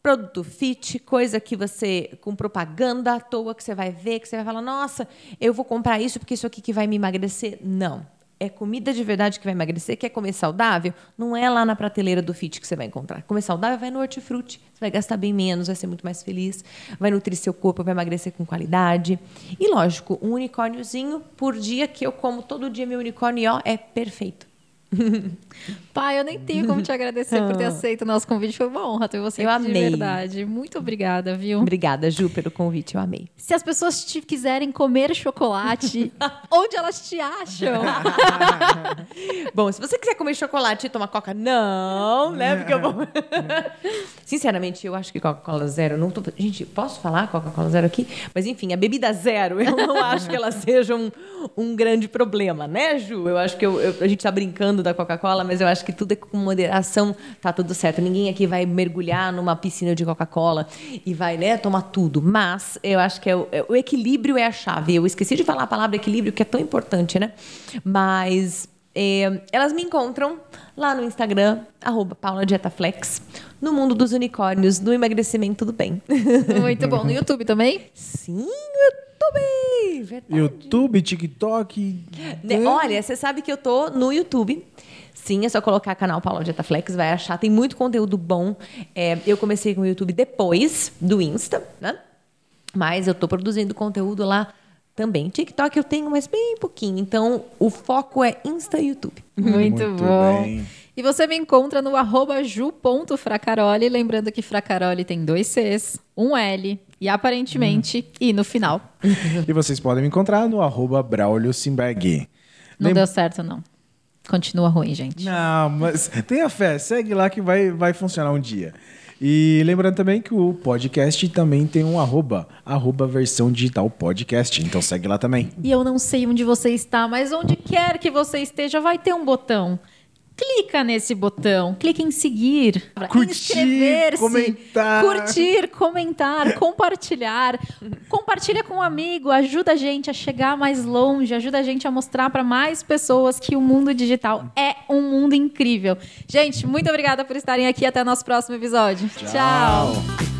produto fit, coisa que você com propaganda à toa que você vai ver, que você vai falar: "Nossa, eu vou comprar isso porque isso aqui que vai me emagrecer". Não é comida de verdade que vai emagrecer, quer comer saudável, não é lá na prateleira do fit que você vai encontrar. Comer saudável vai no hortifruti, você vai gastar bem menos, vai ser muito mais feliz, vai nutrir seu corpo, vai emagrecer com qualidade. E lógico, um unicórniozinho por dia que eu como todo dia meu unicórnio ó, é perfeito. Pai, eu nem tenho como te agradecer por ter ah. aceito o nosso convite. Foi uma honra ter você eu aqui amei. de verdade. Muito obrigada, viu? Obrigada, Ju, pelo convite. Eu amei. Se as pessoas te quiserem comer chocolate, onde elas te acham? Bom, se você quiser comer chocolate e tomar coca, não, né? Porque eu vou... Sinceramente, eu acho que Coca-Cola Zero... Não tô... Gente, posso falar Coca-Cola Zero aqui? Mas, enfim, a bebida zero, eu não acho que ela seja um, um grande problema, né, Ju? Eu acho que eu, eu, a gente tá brincando da Coca-Cola, mas eu acho que tudo é com moderação, tá tudo certo. Ninguém aqui vai mergulhar numa piscina de Coca-Cola e vai, né, tomar tudo. Mas eu acho que é o, é, o equilíbrio é a chave. Eu esqueci de falar a palavra equilíbrio, que é tão importante, né? Mas é, elas me encontram lá no Instagram, arroba PaulaDietaFlex, no mundo dos unicórnios, do emagrecimento do bem. Muito bom. No YouTube também? Sim, no YouTube. Verdade. YouTube, TikTok. Né? Olha, você sabe que eu tô no YouTube Sim, é só colocar canal Paula Dieta Flex, vai achar. Tem muito conteúdo bom. É, eu comecei com o YouTube depois do Insta, né? Mas eu tô produzindo conteúdo lá também. TikTok eu tenho, mas bem pouquinho. Então, o foco é Insta e YouTube. Muito, Muito bom. Bem. E você me encontra no arroba ju.fracaroli. Lembrando que Fracaroli tem dois Cs, um L e aparentemente hum. I no final. e vocês podem me encontrar no arroba Braulio Simberg. Não Lem... deu certo, não. Continua ruim, gente. Não, mas tenha fé. Segue lá que vai, vai funcionar um dia. E lembrando também que o podcast também tem um arroba, arroba versão digital podcast. Então segue lá também. E eu não sei onde você está, mas onde quer que você esteja, vai ter um botão clica nesse botão, clica em seguir, curtir, comentar, curtir, comentar, compartilhar, compartilha com um amigo, ajuda a gente a chegar mais longe, ajuda a gente a mostrar para mais pessoas que o mundo digital é um mundo incrível. Gente, muito obrigada por estarem aqui até nosso próximo episódio. Tchau. Tchau.